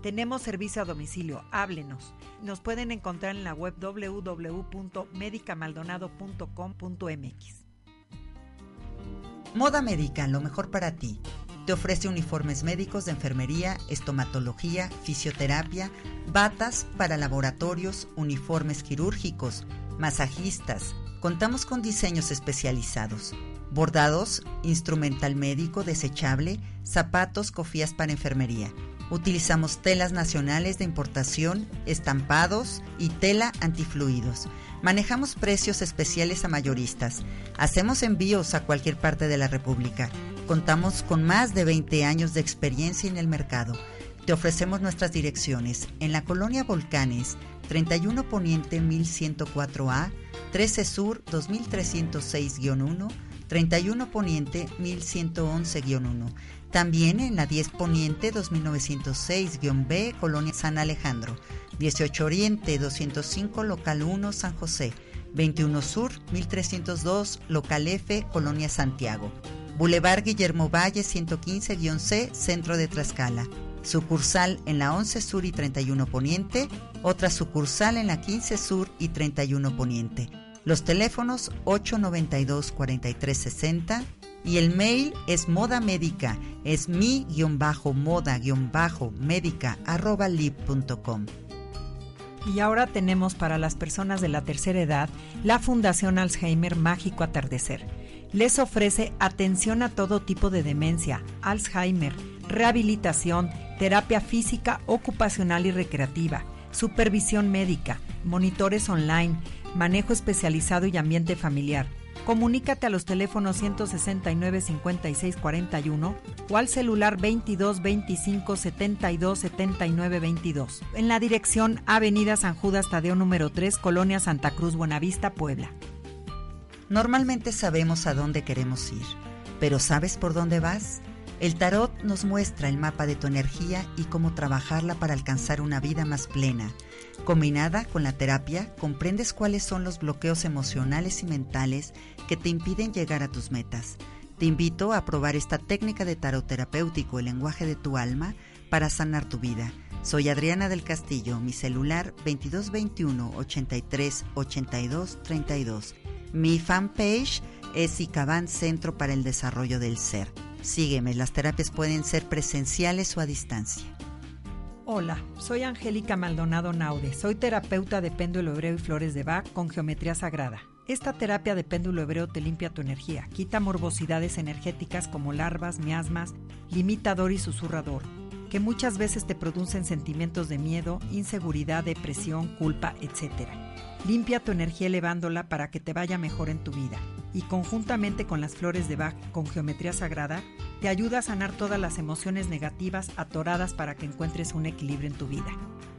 Tenemos servicio a domicilio, háblenos. Nos pueden encontrar en la web www.medicamaldonado.com.mx. Moda Médica, lo mejor para ti. Te ofrece uniformes médicos de enfermería, estomatología, fisioterapia, batas para laboratorios, uniformes quirúrgicos, masajistas. Contamos con diseños especializados. Bordados, instrumental médico desechable, zapatos, cofías para enfermería. Utilizamos telas nacionales de importación, estampados y tela antifluidos. Manejamos precios especiales a mayoristas. Hacemos envíos a cualquier parte de la República. Contamos con más de 20 años de experiencia en el mercado. Te ofrecemos nuestras direcciones en la colonia Volcanes, 31 Poniente 1104A, 13 Sur 2306-1, 31 Poniente 1111-1 también en la 10 Poniente 2906-B, Colonia San Alejandro. 18 Oriente 205, Local 1, San José. 21 Sur 1302, Local F, Colonia Santiago. Boulevard Guillermo Valle 115-C, Centro de Tlaxcala. Sucursal en la 11 Sur y 31 Poniente. Otra sucursal en la 15 Sur y 31 Poniente. Los teléfonos 892-4360 y el mail es moda médica, es mi-moda-médica arroba lib.com. Y ahora tenemos para las personas de la tercera edad la Fundación Alzheimer Mágico Atardecer. Les ofrece atención a todo tipo de demencia, Alzheimer, rehabilitación, terapia física, ocupacional y recreativa, supervisión médica, monitores online, manejo especializado y ambiente familiar Comunícate a los teléfonos 169 56 41 o al celular 22 25 72 79 22 en la dirección Avenida San Judas Tadeo número 3, Colonia Santa Cruz, Buenavista, Puebla. Normalmente sabemos a dónde queremos ir, pero ¿sabes por dónde vas? El tarot nos muestra el mapa de tu energía y cómo trabajarla para alcanzar una vida más plena. Combinada con la terapia, comprendes cuáles son los bloqueos emocionales y mentales que te impiden llegar a tus metas. Te invito a probar esta técnica de tarot terapéutico, el lenguaje de tu alma, para sanar tu vida. Soy Adriana del Castillo, mi celular 2221 83 82 32. Mi fanpage es ICABAN Centro para el Desarrollo del Ser. Sígueme, las terapias pueden ser presenciales o a distancia. Hola, soy Angélica Maldonado Naude, soy terapeuta de péndulo hebreo y flores de Bach con geometría sagrada. Esta terapia de péndulo hebreo te limpia tu energía, quita morbosidades energéticas como larvas, miasmas, limitador y susurrador, que muchas veces te producen sentimientos de miedo, inseguridad, depresión, culpa, etc. Limpia tu energía elevándola para que te vaya mejor en tu vida y conjuntamente con las flores de Bach con geometría sagrada, te ayuda a sanar todas las emociones negativas atoradas para que encuentres un equilibrio en tu vida.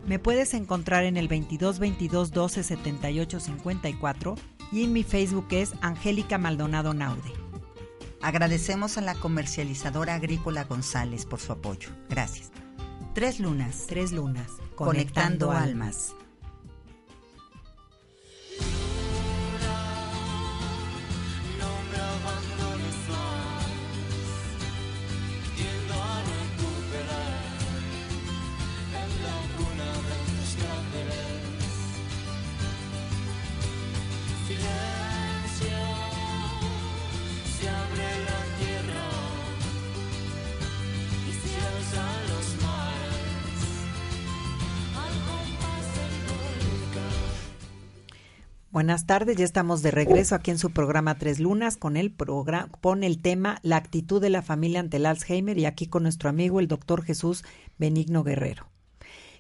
Me puedes encontrar en el 22 22 12 78 54 y en mi Facebook es Angélica Maldonado Naude. Agradecemos a la comercializadora agrícola González por su apoyo. Gracias. Tres lunas. Tres lunas. Conectando, almas. Buenas tardes, ya estamos de regreso aquí en su programa Tres Lunas con el programa pone el tema La actitud de la familia ante el Alzheimer y aquí con nuestro amigo el doctor Jesús Benigno Guerrero.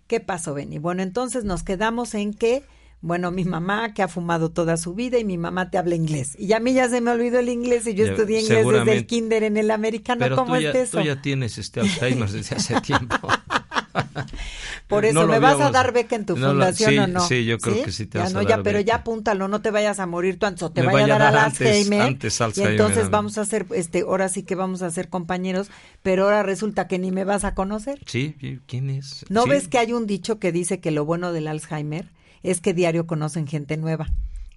¿Qué pasó, Beni? Bueno, entonces nos quedamos en que, bueno, mi mamá que ha fumado toda su vida y mi mamá te habla inglés. Y a mí ya se me olvidó el inglés y yo Ya, estudié inglés desde el kinder en el americano. Pero ¿Cómo tú ya, es eso? tú ya tienes este Alzheimer desde hace tiempo. Por eso, No ¿me vas a dar beca en tu no lo- fundación sí, o no? sí, yo creo que sí te Ya vas no, a ya, dar pero ya beca. apúntalo, no te vayas a morir tú antes, o te vaya a vaya a dar al antes- Alzheimer. antes y Alzheimer, entonces ¿no? vamos a hacer, este, ahora sí que vamos a ser compañeros, pero ahora resulta que ni me vas a conocer. Sí, sí, ¿quién es? ¿No Sí. ves que hay un dicho que dice que lo bueno del Alzheimer es que diario conocen gente nueva?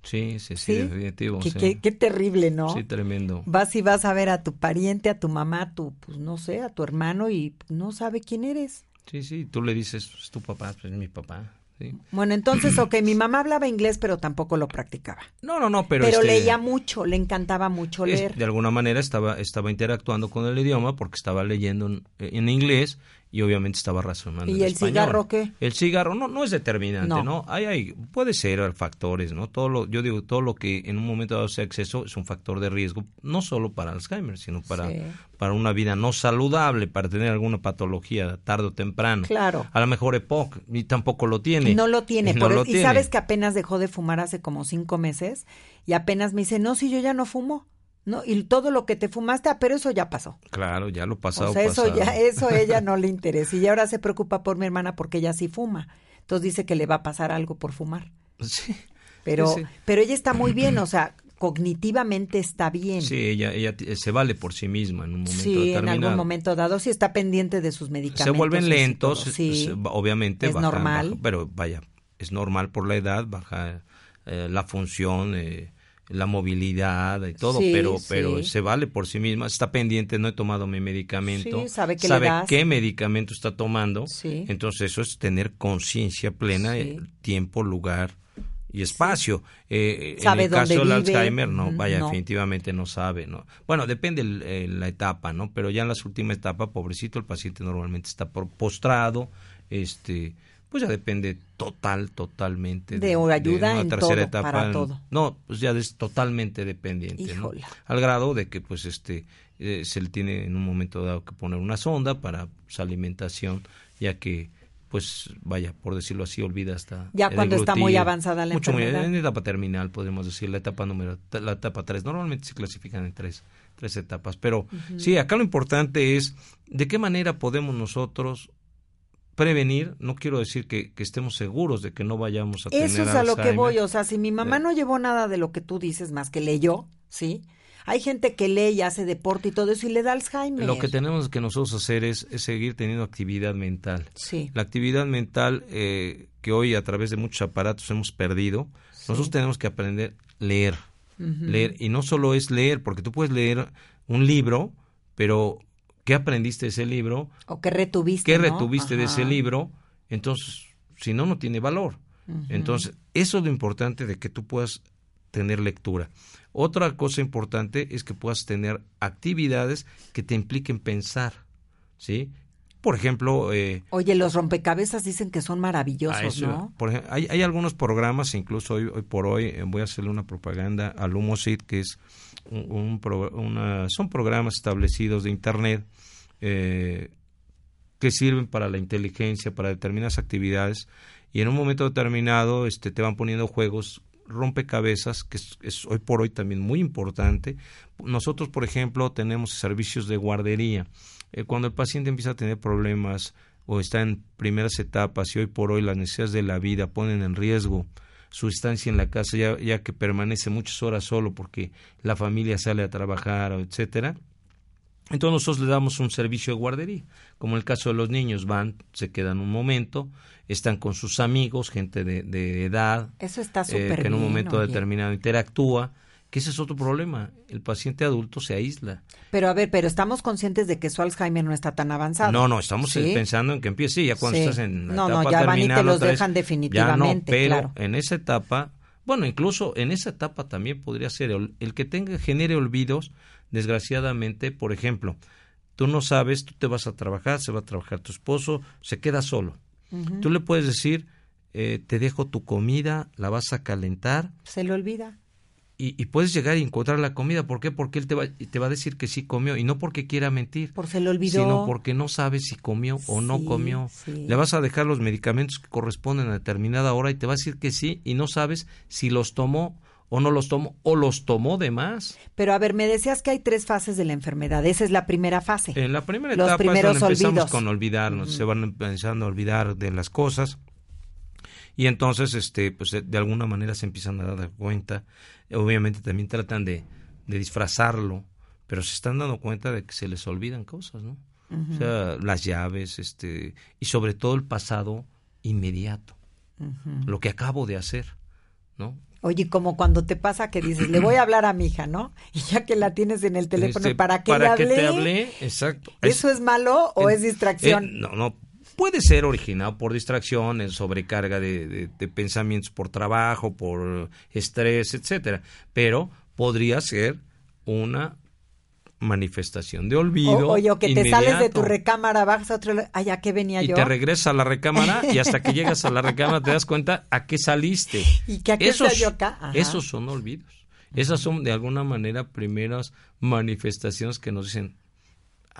Sí, sí, sí, Sí. definitivo. Qué, sí. qué- qué terrible, ¿no? Sí, tremendo. Vas y vas a ver a tu pariente, a tu mamá, a tu, pues no sé, a tu hermano y no sabe quién eres. Sí, sí, tú le dices, es tu papá, pues es mi papá. Sí. Bueno, entonces, ok, mi mamá hablaba inglés, pero tampoco lo practicaba. No, no, no, pero, Pero, este, leía mucho, le encantaba mucho es- leer. de alguna manera estaba, estaba interactuando con el idioma porque estaba leyendo en, en inglés y obviamente estaba razonando. ¿Y en el español. cigarro qué? El cigarro no, no es determinante, No. ¿no? Hay, hay, puede ser factores, ¿no? Todo lo, yo digo, todo lo que en un momento dado sea exceso es un factor de riesgo, no solo para Alzheimer, sino para, Sí. para una vida no saludable, para tener alguna patología tarde o temprano. Claro. A lo mejor EPOC, y tampoco lo tiene. No lo tiene. No por lo eso- y tiene. sabes que apenas dejó de fumar hace como cinco meses y apenas me dice, no, si yo ya no fumo. No, y todo lo que te fumaste, ah, pero eso ya pasó. Claro, ya lo pasado, o sea, eso pasado. ya, eso ella no le interesa. Y ahora se preocupa por mi hermana porque ella sí fuma. Entonces dice que le va a pasar algo por fumar. Sí. Pero, Sí, pero ella está muy bien, o sea, cognitivamente está bien. Sí, ella, ella t- se vale por sí misma en un momento Sí, en algún momento dado, sí está pendiente de sus medicamentos. se vuelven lentos. Sí, se- obviamente. es bajan, normal. bajan, pero vaya, es normal por la edad, baja eh, la función, eh, la movilidad y todo, Sí, pero, sí. pero se vale por sí misma, está pendiente, no he tomado mi medicamento, Sí, sabe qué medicamento está tomando, Sí. entonces eso es tener conciencia plena, eh, tiempo, lugar y espacio. Eh, en Sabe el caso del. Alzheimer, no, vaya, no. definitivamente no sabe, ¿no? Bueno, depende el- la etapa, ¿no? Pero ya en las últimas etapas, pobrecito, el paciente normalmente está postrado, este, pues ya depende total, totalmente De ayuda una en tercera todo, etapa. para todo. No, pues ya es totalmente dependiente, ¿no? Al grado de que, pues, este, eh, se le tiene en un momento dado que poner una sonda para su alimentación, ya que pues vaya, por decirlo así, olvida hasta Ya cuando está muy avanzada la Mucho muy- enfermedad. en etapa terminal, podemos decir, la etapa número, la etapa 3. Normalmente se clasifican en tres, tres etapas. Pero sí, acá lo importante es de qué manera podemos nosotros prevenir, no quiero decir que, que estemos seguros de que no vayamos a tener Eso es a lo que voy, o sea, si mi mamá Eh. no llevó nada de lo que tú dices más que leyó, ¿sí? Hay gente que lee y hace deporte y todo eso y le da Alzheimer. Lo que tenemos que nosotros hacer es, es seguir teniendo actividad mental. Sí. La actividad mental eh, que hoy a través de muchos aparatos hemos perdido, nosotros tenemos que aprender a leer. Leer, y no solo es leer, porque tú puedes leer un libro, pero ¿qué aprendiste de ese libro? O que retuviste, ¿Qué ¿no? retuviste de ese libro? Entonces, si no, no tiene valor. Entonces, eso es lo importante de que tú puedas tener lectura. Otra cosa importante es que puedas tener actividades que te impliquen pensar, ¿sí? Por ejemplo, eh, Oye, los rompecabezas dicen que son maravillosos, eso, ¿no? por ejemplo, hay, hay algunos programas, incluso hoy, hoy por hoy, eh, voy a hacerle una propaganda al Humosit, que es un, un pro- una, son programas establecidos de Internet eh, que sirven para la inteligencia, para determinadas actividades, y en un momento determinado este, te van poniendo juegos rompecabezas, que es, es hoy por hoy también muy importante. Nosotros, por ejemplo, tenemos servicios de guardería. Eh, cuando el paciente empieza a tener problemas o está en primeras etapas y hoy por hoy las necesidades de la vida ponen en riesgo su estancia en la casa, ya, ya que permanece muchas horas solo porque la familia sale a trabajar, etcétera. Entonces nosotros le damos un servicio de guardería, como en el caso de los niños, van, se quedan un momento, están con sus amigos, gente de, de edad, Eso está eh, que en un momento determinado interactúa, que ese es otro problema, el paciente adulto se aísla. Pero a ver, pero estamos conscientes de que su Alzheimer no está tan avanzado. No, no, estamos ¿Sí? pensando en que empiece, ya cuando Sí. estás en la No, no, ya van y te terminal los vez, dejan ya no, definitivamente, pero claro. en esa etapa, bueno, incluso en esa etapa también podría ser el, el que tenga genere olvidos, desgraciadamente, por ejemplo, tú no sabes, tú te vas a trabajar, se va a trabajar tu esposo, se queda solo. Tú le puedes decir, eh, te dejo tu comida, la vas a calentar, Se le olvida. Y, y puedes llegar y encontrar la comida. ¿Por qué? Porque él te va, te va a decir que sí comió y no porque quiera mentir, Por se le olvidó. sino porque no sabe si comió o no comió. sí. Le vas a dejar los medicamentos que corresponden a determinada hora y te va a decir que sí y no sabes si los tomó o no los tomó o los tomó de más. Pero a ver, me decías que hay tres fases de la enfermedad. Esa es la primera fase. En la primera Los etapa es primeros donde empezamos olvidos. con olvidarnos, se van empezando a olvidar de las cosas y entonces este pues de, de alguna manera se empiezan a dar cuenta. Obviamente también tratan de, de disfrazarlo pero se están dando cuenta de que se les olvidan cosas no o sea las llaves este y sobre todo el pasado inmediato. Lo que acabo de hacer no Oye, como cuando te pasa que dices, le voy a hablar a mi hija, ¿no? Y ya que la tienes en el teléfono, Este, ¿para qué para le que te hablé exacto. ¿Eso es malo o es distracción? eh, no, no. Puede ser originado por distracciones, sobrecarga de, de- de pensamientos por trabajo, por estrés, etcétera. Pero podría ser una manifestación de olvido. O- oye, o que te sales de tu recámara, bajas a otro... lu- Ay, ¿a qué venía y yo? te regresas a la recámara y hasta que llegas a la recámara te das cuenta a qué saliste. ¿Y que a qué esos, yo acá? Ajá. esos son olvidos. Esas son de alguna manera primeras manifestaciones que nos dicen "Ah,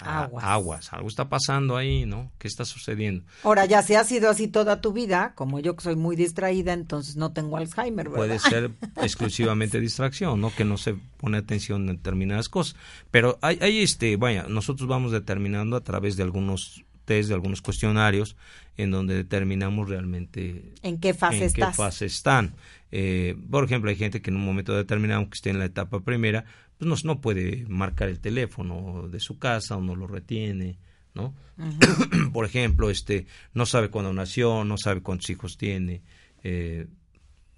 Aguas. aguas, algo está pasando ahí, ¿no? ¿Qué está sucediendo? Ahora, ya si ha sido así toda tu vida, como yo que soy muy distraída, entonces no tengo Alzheimer, ¿verdad? Puede ser exclusivamente distracción, ¿no? Que no se pone atención en determinadas cosas. Pero hay, hay este, vaya, nosotros vamos determinando a través de algunos test, de algunos cuestionarios, en donde determinamos realmente ¿En qué fase en qué fase están. Eh, por ejemplo, hay gente que en un momento determinado, aunque esté en la etapa primera, pues no, no puede marcar el teléfono de su casa o no lo retiene, ¿no? por ejemplo, este, no sabe cuándo nació, no sabe cuántos hijos tiene, eh,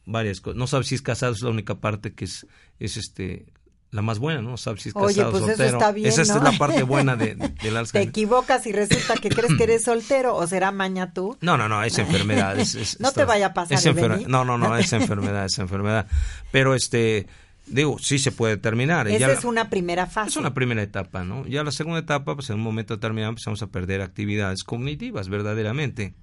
varias cosas. No sabe si es casado, es la única parte que es, es este, la más buena, ¿no? No sabe si es Oye, casado pues eso soltero. está bien, Esa es la parte buena de, de- del Te Alzheimer. equivocas y resulta que crees que eres soltero o será maña tú. No, no, no, es enfermedad. es- es- No te vaya a pasar. No, no, no, es enfermedad, es enfermedad. Pero este, digo, sí se puede terminar. ya Esa la- es una primera fase. es una primera etapa, ¿no? Ya la segunda etapa, pues en un momento determinado empezamos a perder actividades cognitivas, verdaderamente.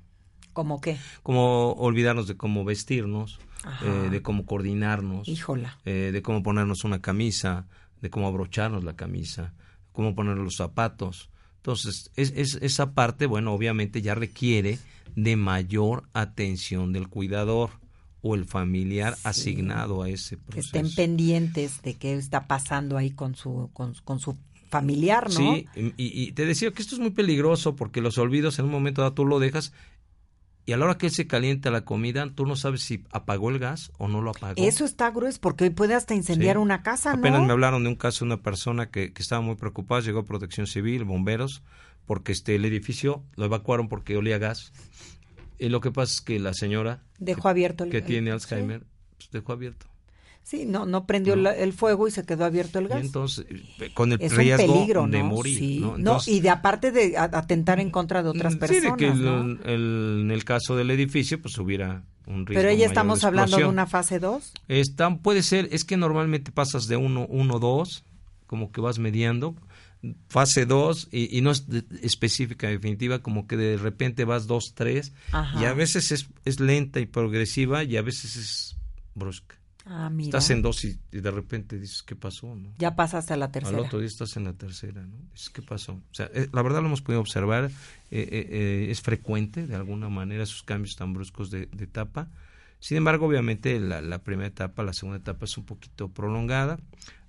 ¿Cómo qué? Como olvidarnos de cómo vestirnos, eh, de cómo coordinarnos, Híjola. eh, de cómo ponernos una camisa, de cómo abrocharnos la camisa, cómo poner los zapatos. Entonces, es, es- esa parte, bueno, obviamente ya requiere de mayor atención del cuidador o el familiar asignado a ese Que proceso. estén pendientes de qué está pasando ahí con su, con, con su familiar, ¿no? Sí, y, y te decía que esto es muy peligroso porque los olvidos en un momento dado tú lo dejas y a la hora que él se calienta la comida, tú no sabes si apagó el gas o no lo apagó. Eso está grueso porque hoy puede hasta incendiar Sí. una casa, ¿no? Apenas me hablaron de un caso de una persona que, que estaba muy preocupada, llegó a Protección Civil, bomberos, porque este el edificio lo evacuaron porque olía gas. Y lo que pasa es que la señora Dejó que, abierto el que el- tiene Alzheimer pues, dejó abierto. Sí, no, no prendió No. la- el fuego y se quedó abierto el Y gas. entonces, eh, con el es riesgo peligro, de ¿no? morir. Sí. ¿no? No, Entonces, y de aparte de atentar en contra de otras Sí, personas, de que el- ¿no? el- en el caso del edificio, pues hubiera un riesgo. Pero ya estamos hablando de una fase 2. Está- puede ser, es que normalmente pasas de 1, 1, 2, como que vas mediando, fase 2, y, y no es de- específica, definitiva, como que de repente vas 2, 3, Ajá. y a veces es, es lenta y progresiva, y a veces es brusca. Ah, mira. Estás en 2 y, y de repente dices, ¿qué pasó? ¿no? Ya pasaste a la tercera. Al otro día estás en la tercera, ¿no? Dices, ¿qué pasó? O sea, eh, la verdad lo hemos podido observar, eh, eh, es frecuente de alguna manera esos cambios tan bruscos de, de etapa. Sin embargo, obviamente la, la primera etapa, la segunda etapa es un poquito prolongada.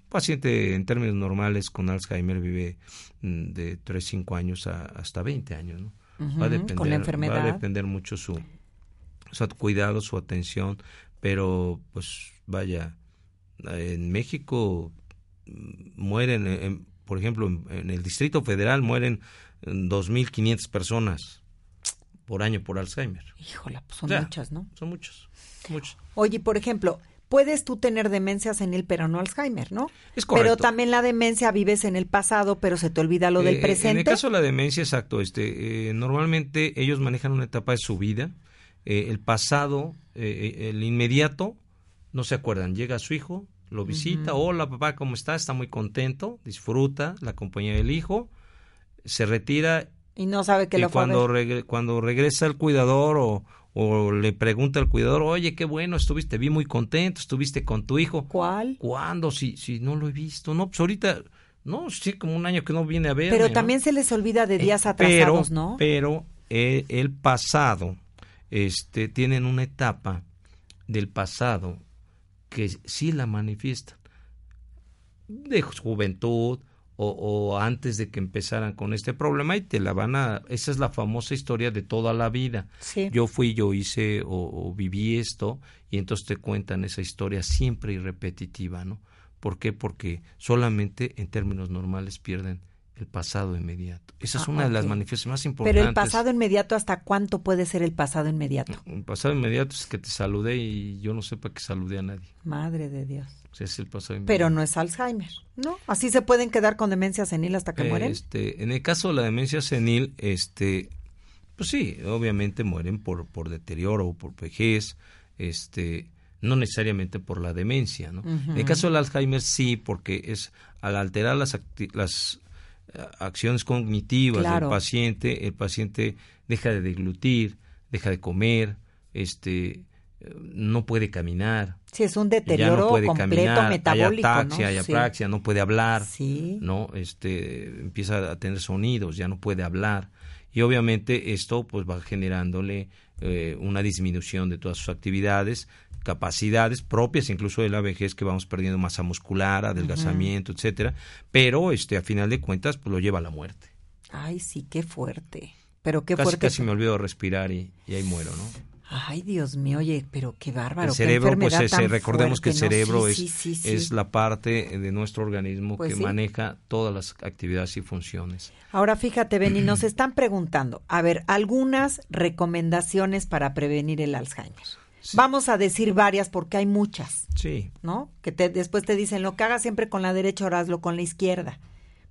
Paciente en términos normales con Alzheimer vive mm, de 3, 5 años a, hasta 20 años, ¿no? Va, a con depender, va a depender mucho su, su cuidado, su atención, pero pues vaya, en México mm, mueren, en- por ejemplo, en, en el Distrito Federal mueren mm, 2.500 personas por año por Alzheimer. Híjola, pues son Ya. muchas, ¿no? Son muchos, muchos. Oye, por ejemplo, puedes tú tener demencia senil, pero no Alzheimer, ¿no? Es correcto. Pero también la demencia vives en el pasado, pero se te olvida lo Eh, del presente. En el caso de la demencia, exacto, este, eh, normalmente ellos manejan una etapa de su vida. eh, el pasado, eh, eh, el inmediato, no se acuerdan. Llega su hijo, lo visita, hola papá, ¿cómo está? Está muy contento, disfruta la compañía del hijo, se retira y no sabe que y lo fue a cuando, ver. regre- cuando regresa el cuidador o, o le pregunta al cuidador, oye, qué bueno, estuviste, vi muy contento, estuviste con tu hijo. ¿Cuál? ¿Cuándo? Si, si no lo he visto. No, pues ahorita, no, sí, como un año que no viene a ver. Pero también se les olvida de días atrasados, pero, ¿no? Pero eh, el pasado, este, tienen una etapa del pasado que sí la manifiestan. De juventud o, o antes de que empezaran con este problema y te la van a... Esa es la famosa historia de toda la vida. Sí. Yo fui, yo hice o, o viví esto y entonces te cuentan esa historia siempre y repetitiva, ¿no? ¿Por qué? Porque solamente en términos normales pierden el pasado inmediato. Esa es Ah, una de las manifestaciones más importantes. Pero el pasado inmediato, ¿hasta cuánto puede ser el pasado inmediato? El pasado inmediato es que te saludé y yo no sepa que saludé a nadie. Madre de Dios. Es el. Pero no es Alzheimer, ¿no? Así se pueden quedar con demencia senil hasta que mueren. Este, en el caso de la demencia senil, este, pues sí, obviamente mueren por, por deterioro o por vejez, este, no necesariamente por la demencia, ¿no? En el caso del Alzheimer sí, porque es al alterar las, las eh, acciones cognitivas Claro. del paciente, el paciente deja de deglutir, deja de comer, este, no puede caminar, Sí, es un deterioro no puede completo caminar, metabólico, hay ataxia, ¿no? hay Sí. apraxia, no puede hablar, Sí. no este empieza a tener sonidos ya no puede hablar y obviamente esto pues va generándole eh, una disminución de todas sus actividades capacidades propias incluso de la vejez que vamos perdiendo masa muscular adelgazamiento etcétera pero este a final de cuentas pues lo lleva a la muerte Ay, sí, qué fuerte. Pero qué casi fuerte. casi me olvido respirar y, y ahí muero no Ay, Dios mío, oye, pero qué bárbaro. el qué cerebro pues enfermedad ese, tan recordemos que el cerebro Sí, es, sí, es la parte de nuestro organismo Pues que maneja todas las actividades y funciones Ahora fíjate, Beni, nos están preguntando, a ver, algunas recomendaciones para prevenir el Alzheimer. Vamos a decir varias porque hay muchas, sí ¿no? Que te, después te dicen, lo que hagas siempre con la derecha, ahora hazlo con la izquierda,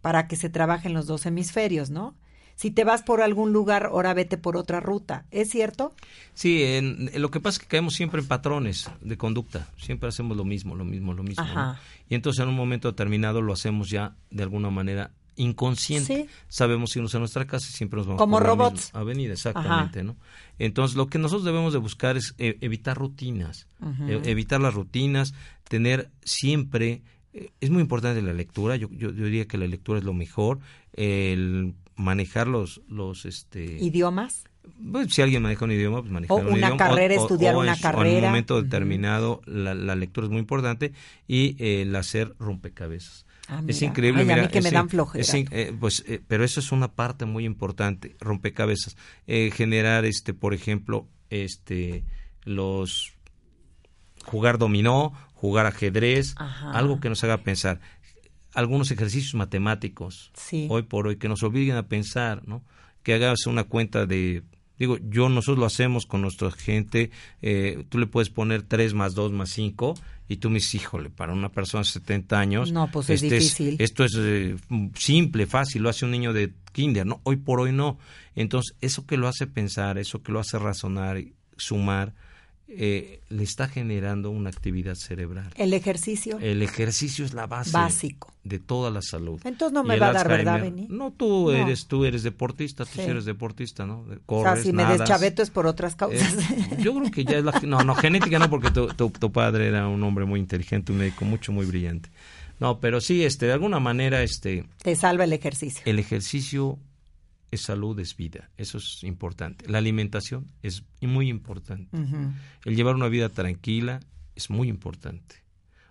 para que se trabajen los dos hemisferios, ¿no? Si te vas por algún lugar, ahora vete por otra ruta. ¿Es cierto? Sí, en, en lo que pasa es que caemos siempre en patrones de conducta. Siempre hacemos lo mismo, lo mismo, lo mismo. ¿no? Y entonces en un momento determinado lo hacemos ya de alguna manera inconsciente. Sí. Sabemos irnos a nuestra casa y siempre nos vamos Como por la robots. misma avenida, exactamente, ¿no? Entonces lo que nosotros debemos de buscar es eh, evitar rutinas, eh, evitar las rutinas, tener siempre eh, es muy importante la lectura. Yo, yo, yo diría que la lectura es lo mejor. El manejar los, los este, ¿Idiomas? pues, si alguien maneja un idioma, pues manejar O un una idioma. carrera, estudiar en una en carrera. un momento determinado, la, la lectura es muy importante y eh, el hacer rompecabezas. Ah, es increíble, Ay, a mí que me dan flojera. es eh, pues, eh, pero eso es una parte muy importante, rompecabezas. Generar, este, por ejemplo, este, los jugar dominó, jugar ajedrez, Ajá. algo que nos haga pensar. Algunos ejercicios matemáticos, Sí. hoy por hoy, que nos obliguen a pensar, ¿no? Que hagas una cuenta de, digo, yo, nosotros lo hacemos con nuestra gente, eh, tú le puedes poner 3 más 2 más 5 y tú me dices, híjole, para una persona de 70 años, No, pues es este difícil. esto es eh, simple, fácil, lo hace un niño de kinder, ¿no? Hoy por hoy no. Entonces, eso que lo hace pensar, eso que lo hace razonar, sumar, eh, le está generando una actividad cerebral. ¿El ejercicio? El ejercicio es la base Básico. de toda la salud. Entonces no me va a dar, ¿verdad, Beni? No, tú No. eres tú eres deportista, tú Sí. eres deportista, ¿no? o Corres, sea, si me deschaveto es por otras causas. Eh, yo creo que ya es la no, no genética no porque tu, tu, tu padre era un hombre muy inteligente, un médico mucho muy brillante. No, pero sí este de alguna manera este Te salva el ejercicio. el ejercicio es salud, es vida, eso es importante. La alimentación es muy importante. El llevar una vida tranquila es muy importante.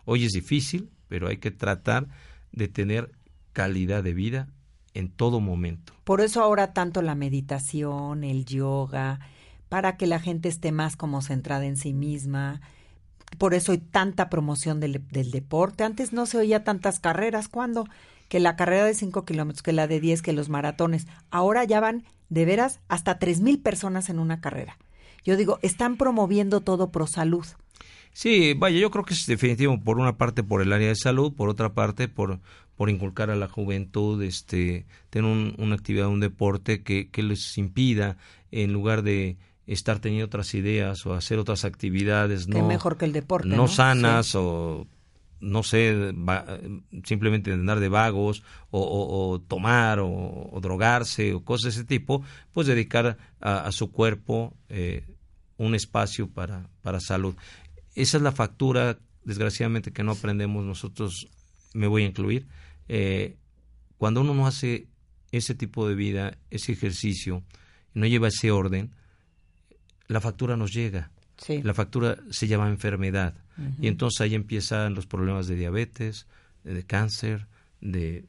Hoy es difícil, pero hay que tratar de tener calidad de vida en todo momento. Por eso ahora tanto la meditación, el yoga, para que la gente esté más como centrada en sí misma, por eso hay tanta promoción del, del deporte. Antes no se oía tantas carreras. ¿Cuándo? Que la carrera de 5 kilómetros, que la de 10, que los maratones. Ahora ya van, de veras, hasta tres mil personas en una carrera. Yo digo, están promoviendo todo pro salud. Sí, vaya, yo creo que es definitivo por una parte por el área de salud, por otra parte por por inculcar a la juventud, este, tener un- una actividad, un deporte que, que les impida, en lugar de estar teniendo otras ideas o hacer otras actividades, no, mejor que el deporte. no No, sanas o no sé, va- simplemente andar de vagos o, o- o tomar o, o drogarse o cosas de ese tipo, pues dedicar a, a su cuerpo eh, un espacio para, para salud. Esa es la factura, desgraciadamente, que no aprendemos nosotros, me voy a incluir. Eh, cuando uno no hace ese tipo de vida, ese ejercicio, no lleva ese orden, la factura nos llega. Sí. La factura se llama enfermedad. Y entonces ahí empiezan los problemas de diabetes, de cáncer, de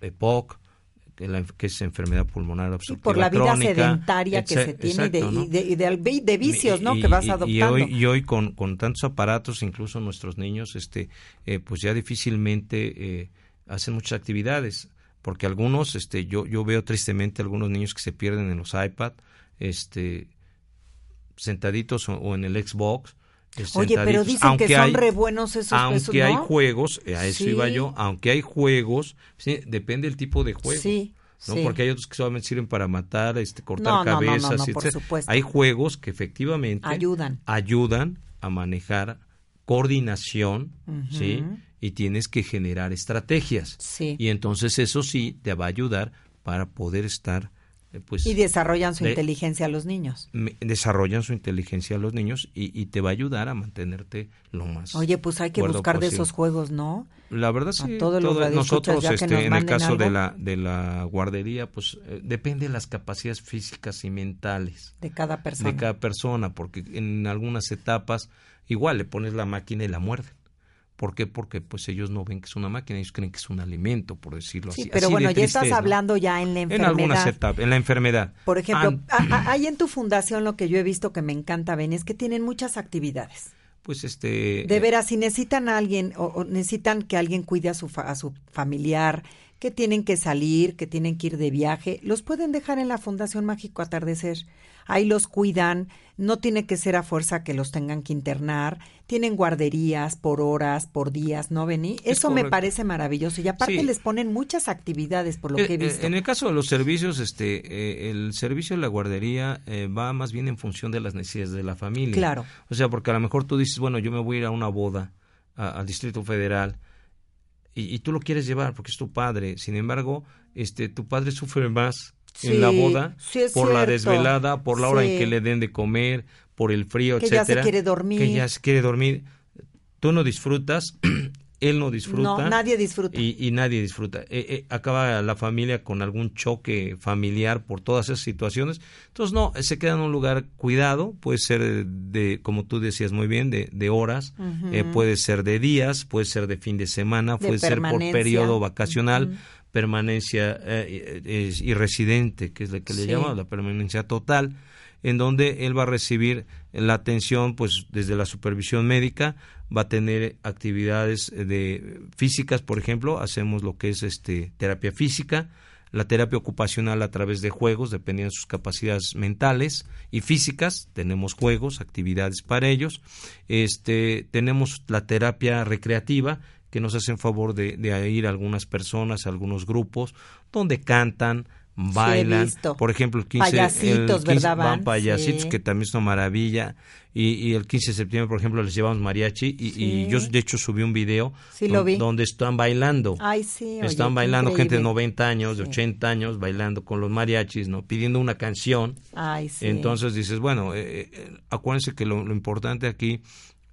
EPOC, que, es enfermedad pulmonar obstructiva por la vida crónica, sedentaria que se tiene y de, exacto, ¿no? y de, y de- de vicios, ¿no? Y- que vas y- adoptando. Y hoy, y hoy con, con tantos aparatos, incluso nuestros niños, este, eh, pues ya difícilmente eh, hacen muchas actividades, porque algunos, este, yo, yo veo tristemente algunos niños que se pierden en los iPad, este, sentaditos o, o en el Xbox. Oye, pero dicen aunque que son hay- re buenos esos aunque hay juegos, eh, a eso Sí. iba yo, aunque hay juegos, sí, depende del tipo de juego. Sí, ¿no? sí. Porque hay otros que solamente sirven para matar, este, cortar No, cabezas, no, supuesto. Hay juegos que efectivamente Ayudan. ayudan a manejar coordinación, ¿sí? Y tienes que generar estrategias. Sí. Y entonces eso sí te va a ayudar para poder estar, pues, Y desarrollan su de- inteligencia los niños. desarrollan su inteligencia los niños y, y te va a ayudar a mantenerte lo más. Oye, pues hay que buscar de esos juegos, ¿no? La verdad A sí, todos los todo- nosotros ya que este, nos en el caso de la de la guardería, pues eh, depende de las capacidades físicas y mentales De cada persona. de cada persona, porque en algunas etapas igual le pones la máquina y la muerden. ¿Por qué? Porque pues ellos no ven que es una máquina, ellos creen que es un alimento, por decirlo Sí, así. pero Así de bueno, ya triste estás hablando ya en la en enfermedad. algunas etapas, en la enfermedad. Por ejemplo, ahí en tu fundación lo que yo he visto que me encanta, Ben, es que tienen muchas actividades. pues este De veras, si necesitan a alguien o, o necesitan que alguien cuide a su, fa- a su familiar, que tienen que salir, que tienen que ir de viaje, los pueden dejar en la Fundación Mágico Atardecer. Ahí los cuidan, no tiene que ser a fuerza que los tengan que internar, tienen guarderías por horas, por días, ¿no, Beni? Es Eso me parece maravilloso. Y aparte Sí. les ponen muchas actividades, por lo Eh, que he eh, visto. En el caso de los servicios, este, eh, el servicio de la guardería eh, va más bien en función de las necesidades de la familia. Claro. O sea, porque a lo mejor tú dices, bueno, yo me voy a ir a una boda a- al Distrito Federal y, y tú lo quieres llevar porque es tu padre. Sin embargo, este, tu padre sufre más Sí, en la boda sí por la desvelada, por la hora en que le den de comer, por el frío, Que ya se etcétera. quiere dormir. Que ya se quiere dormir. Tú no disfrutas, él no disfruta. No, nadie disfruta. Y, y nadie disfruta. Eh, eh, acaba la familia con algún choque familiar por todas esas situaciones. Entonces, no, se queda en un lugar cuidado, puede ser de, de, como tú decías muy bien, de, de horas, eh, puede ser de días, puede ser de fin de semana, De puede ser por permanencia. periodo vacacional, permanencia eh, es- y residente, que es la que le llamamos la permanencia total, en donde él va a recibir la atención pues desde la supervisión médica, va a tener actividades de físicas, por ejemplo, hacemos lo que es este terapia física, la terapia ocupacional a través de juegos, dependiendo de sus capacidades mentales y físicas, tenemos juegos, actividades para ellos. Este, tenemos la terapia recreativa, que nos hacen favor de, de ir a algunas personas, a algunos grupos, donde cantan, bailan. visto. Por ejemplo, el 15, Payasitos, el 15 ¿verdad, van payasitos, Sí. que también es una maravilla. Y, y el 15 de septiembre, por ejemplo, les llevamos mariachi. Y, y Sí. yo, de hecho, subí un video Sí, lo don- vi. donde están bailando. Ay, sí. oye, Están bailando gente de increíble. 90 años, de Sí. 80 años, bailando con los mariachis, ¿no? Pidiendo una canción. Ay, sí. Entonces dices, bueno, eh, eh, acuérdense que lo, lo importante aquí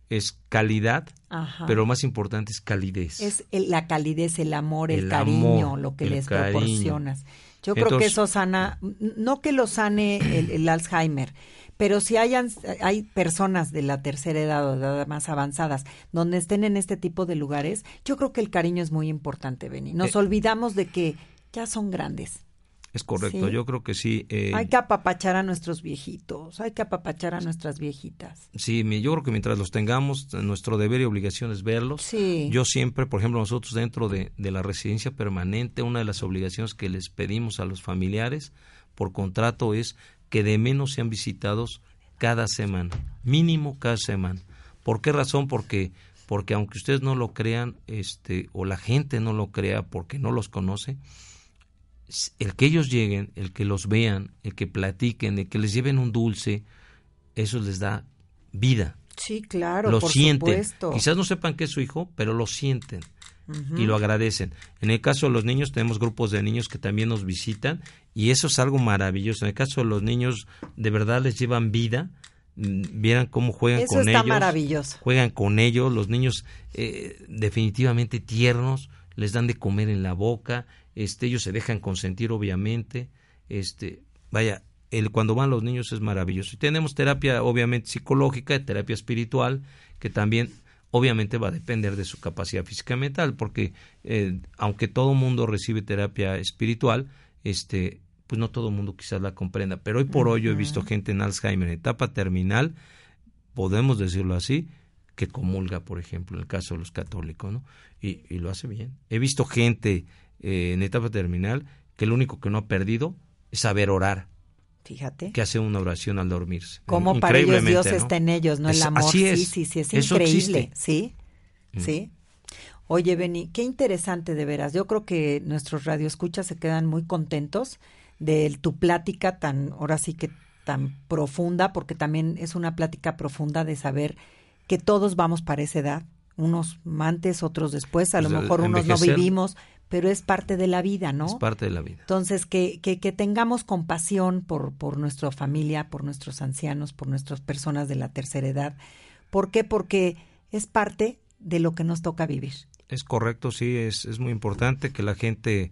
es calidad, Ajá. pero lo más importante es calidez. es el- la calidez, el amor, el, El cariño, amor, lo que les cariño. proporcionas. Yo creo que eso sana, no que lo sane el, el Alzheimer, pero si hayan, hay personas de la tercera edad o de edad más avanzadas donde estén en este tipo de lugares, yo creo que el cariño es muy importante, Beni. Nos Eh. olvidamos de que ya son grandes. Es correcto, Sí. yo creo que sí. eh, Hay que apapachar a nuestros viejitos, hay que apapachar a nuestras viejitas. Sí, yo creo que mientras los tengamos, nuestro deber y obligación es verlos. Sí. Yo siempre, por ejemplo, nosotros dentro de, de la residencia permanente, una de las obligaciones que les pedimos a los familiares por contrato es que de menos sean visitados cada semana, mínimo cada semana. ¿Por qué razón? Porque porque aunque ustedes no lo crean, este o la gente no lo crea porque no los conoce, el que ellos lleguen, el que los vean, el que platiquen, el que les lleven un dulce, eso les da vida Sí, claro, lo por sienten. supuesto. Quizás no sepan que es su hijo, pero lo sienten y lo agradecen. En el caso de los niños, tenemos grupos de niños que también nos visitan y eso es algo maravilloso. En el caso de los niños, de verdad les llevan vida. Mm, Vieran cómo juegan Eso con está ellos. maravilloso. Juegan con ellos. Los niños eh, definitivamente tiernos, les dan de comer en la boca. Este, ellos se dejan consentir, obviamente. Este, vaya, el, cuando van los niños es maravilloso. Y tenemos terapia, obviamente, psicológica, terapia espiritual, que también obviamente va a depender de su capacidad física y mental, porque eh, aunque todo mundo recibe terapia espiritual, este, pues no todo mundo quizás la comprenda. Pero hoy por hoy yo he visto gente en Alzheimer en etapa terminal, podemos decirlo así, que comulga, por ejemplo, en el caso de los católicos, ¿no? Y, y lo hace bien. He visto gente eh, en etapa terminal que lo único que no ha perdido es saber orar, Fíjate. que hace una oración al dormirse. Cómo para ellos Dios ¿no? está en ellos, no el Es- amor. así Sí, es. sí, sí, es Eso increíble. existe. Sí, Mm. sí. Oye, Beni, qué interesante de veras. Yo creo que nuestros radioescuchas se quedan muy contentos de tu plática tan, ahora sí que tan profunda, porque también es una plática profunda de saber que todos vamos para esa edad, unos antes, otros después, a lo Pues, mejor unos no vivimos, pero es parte de la vida, ¿no? Es parte de la vida. Entonces, que, que, que tengamos compasión por, por nuestra familia, por nuestros ancianos, por nuestras personas de la tercera edad. ¿Por qué? Porque es parte de lo que nos toca vivir. Es correcto, sí, es, es muy importante que la gente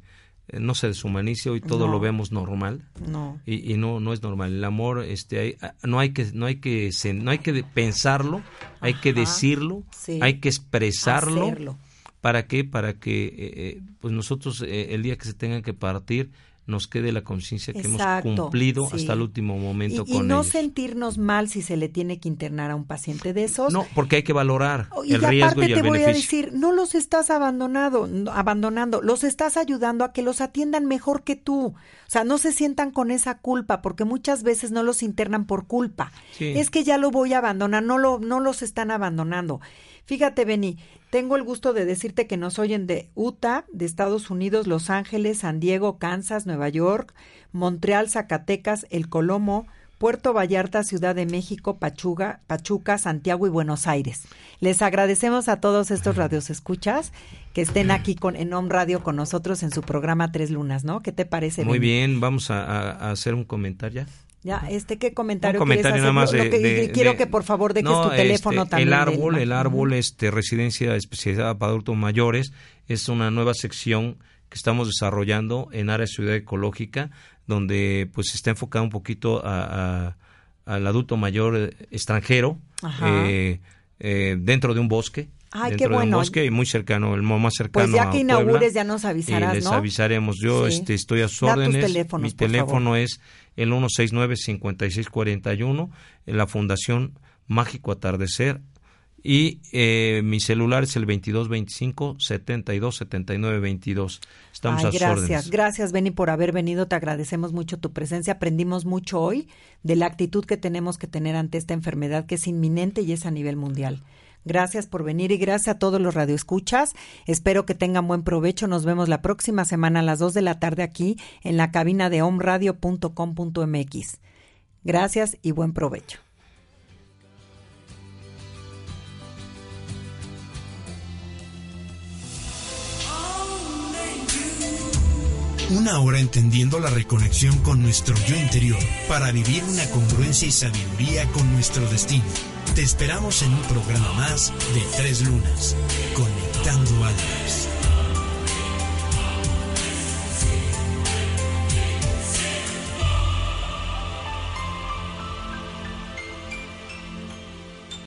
eh, no se deshumanice, hoy todo No. lo vemos normal. No. y, y no no es normal el amor este hay- ah, no hay que no hay que no hay que pensarlo hay que decirlo sí. hay que expresarlo Hacerlo. Para qué para que eh, eh, pues nosotros eh, el día que se tengan que partir nos quede la conciencia que Exacto, hemos cumplido sí. hasta el último momento Y, y con no ellos sentirnos mal si se le tiene que internar a un paciente de esos. no porque hay que valorar Oh, Y el riesgo aparte y el te voy a decir, no los estás abandonado, no- abandonando, los estás ayudando a que los atiendan mejor que tú. O sea, no se sientan con esa culpa, porque muchas veces no los internan por culpa. Sí. Es que ya lo voy a abandonar, no lo, no los están abandonando. Fíjate, Beni, tengo el gusto de decirte que nos oyen de Utah, de Estados Unidos, Los Ángeles, San Diego, Kansas, Nueva York, Montreal, Zacatecas, El Colomo, Puerto Vallarta, Ciudad de México, Pachuca, Pachuca, Santiago y Buenos Aires. Les agradecemos a todos estos radios escuchas que estén aquí con en Home Radio con nosotros en su programa Tres Lunas, ¿no? ¿Qué te parece? muy bien vamos a, a- a hacer un comentario ya este, ¿qué comentario, Un comentario quieres nada más lo de, que- de- quiero de- que por favor dejes No, tu teléfono este, también. El árbol, el árbol, este, residencia especializada para adultos mayores, es una nueva sección que estamos desarrollando en área ciudad ecológica, donde pues está enfocado un poquito a- a- al adulto mayor eh, extranjero, Ajá. eh, eh, dentro de un bosque. Ay, qué dentro de un bueno. bosque y muy cercano, el más cercano Pues ya a que Puebla. inaugures ya nos avisarás, Y les ¿no? avisaremos. Yo Sí. este, estoy a sus órdenes. teléfonos, Mi teléfono es el 169-5641, en la Fundación Mágico Atardecer. Y eh, mi celular es el 2225-727922. Estamos Ay, a sus gracias, órdenes. gracias Benny por haber venido, te agradecemos mucho tu presencia, aprendimos mucho hoy de la actitud que tenemos que tener ante esta enfermedad que es inminente y es a nivel mundial. Gracias por venir y gracias a todos los radioescuchas. Espero que tengan buen provecho. Nos vemos la próxima semana a las 2 de la tarde aquí en la cabina de omradio.com.mx. Gracias y buen provecho. Una hora entendiendo la reconexión con nuestro yo interior para vivir una congruencia y sabiduría con nuestro destino. Te esperamos en un programa más de Tres Lunas, Conectando Almas.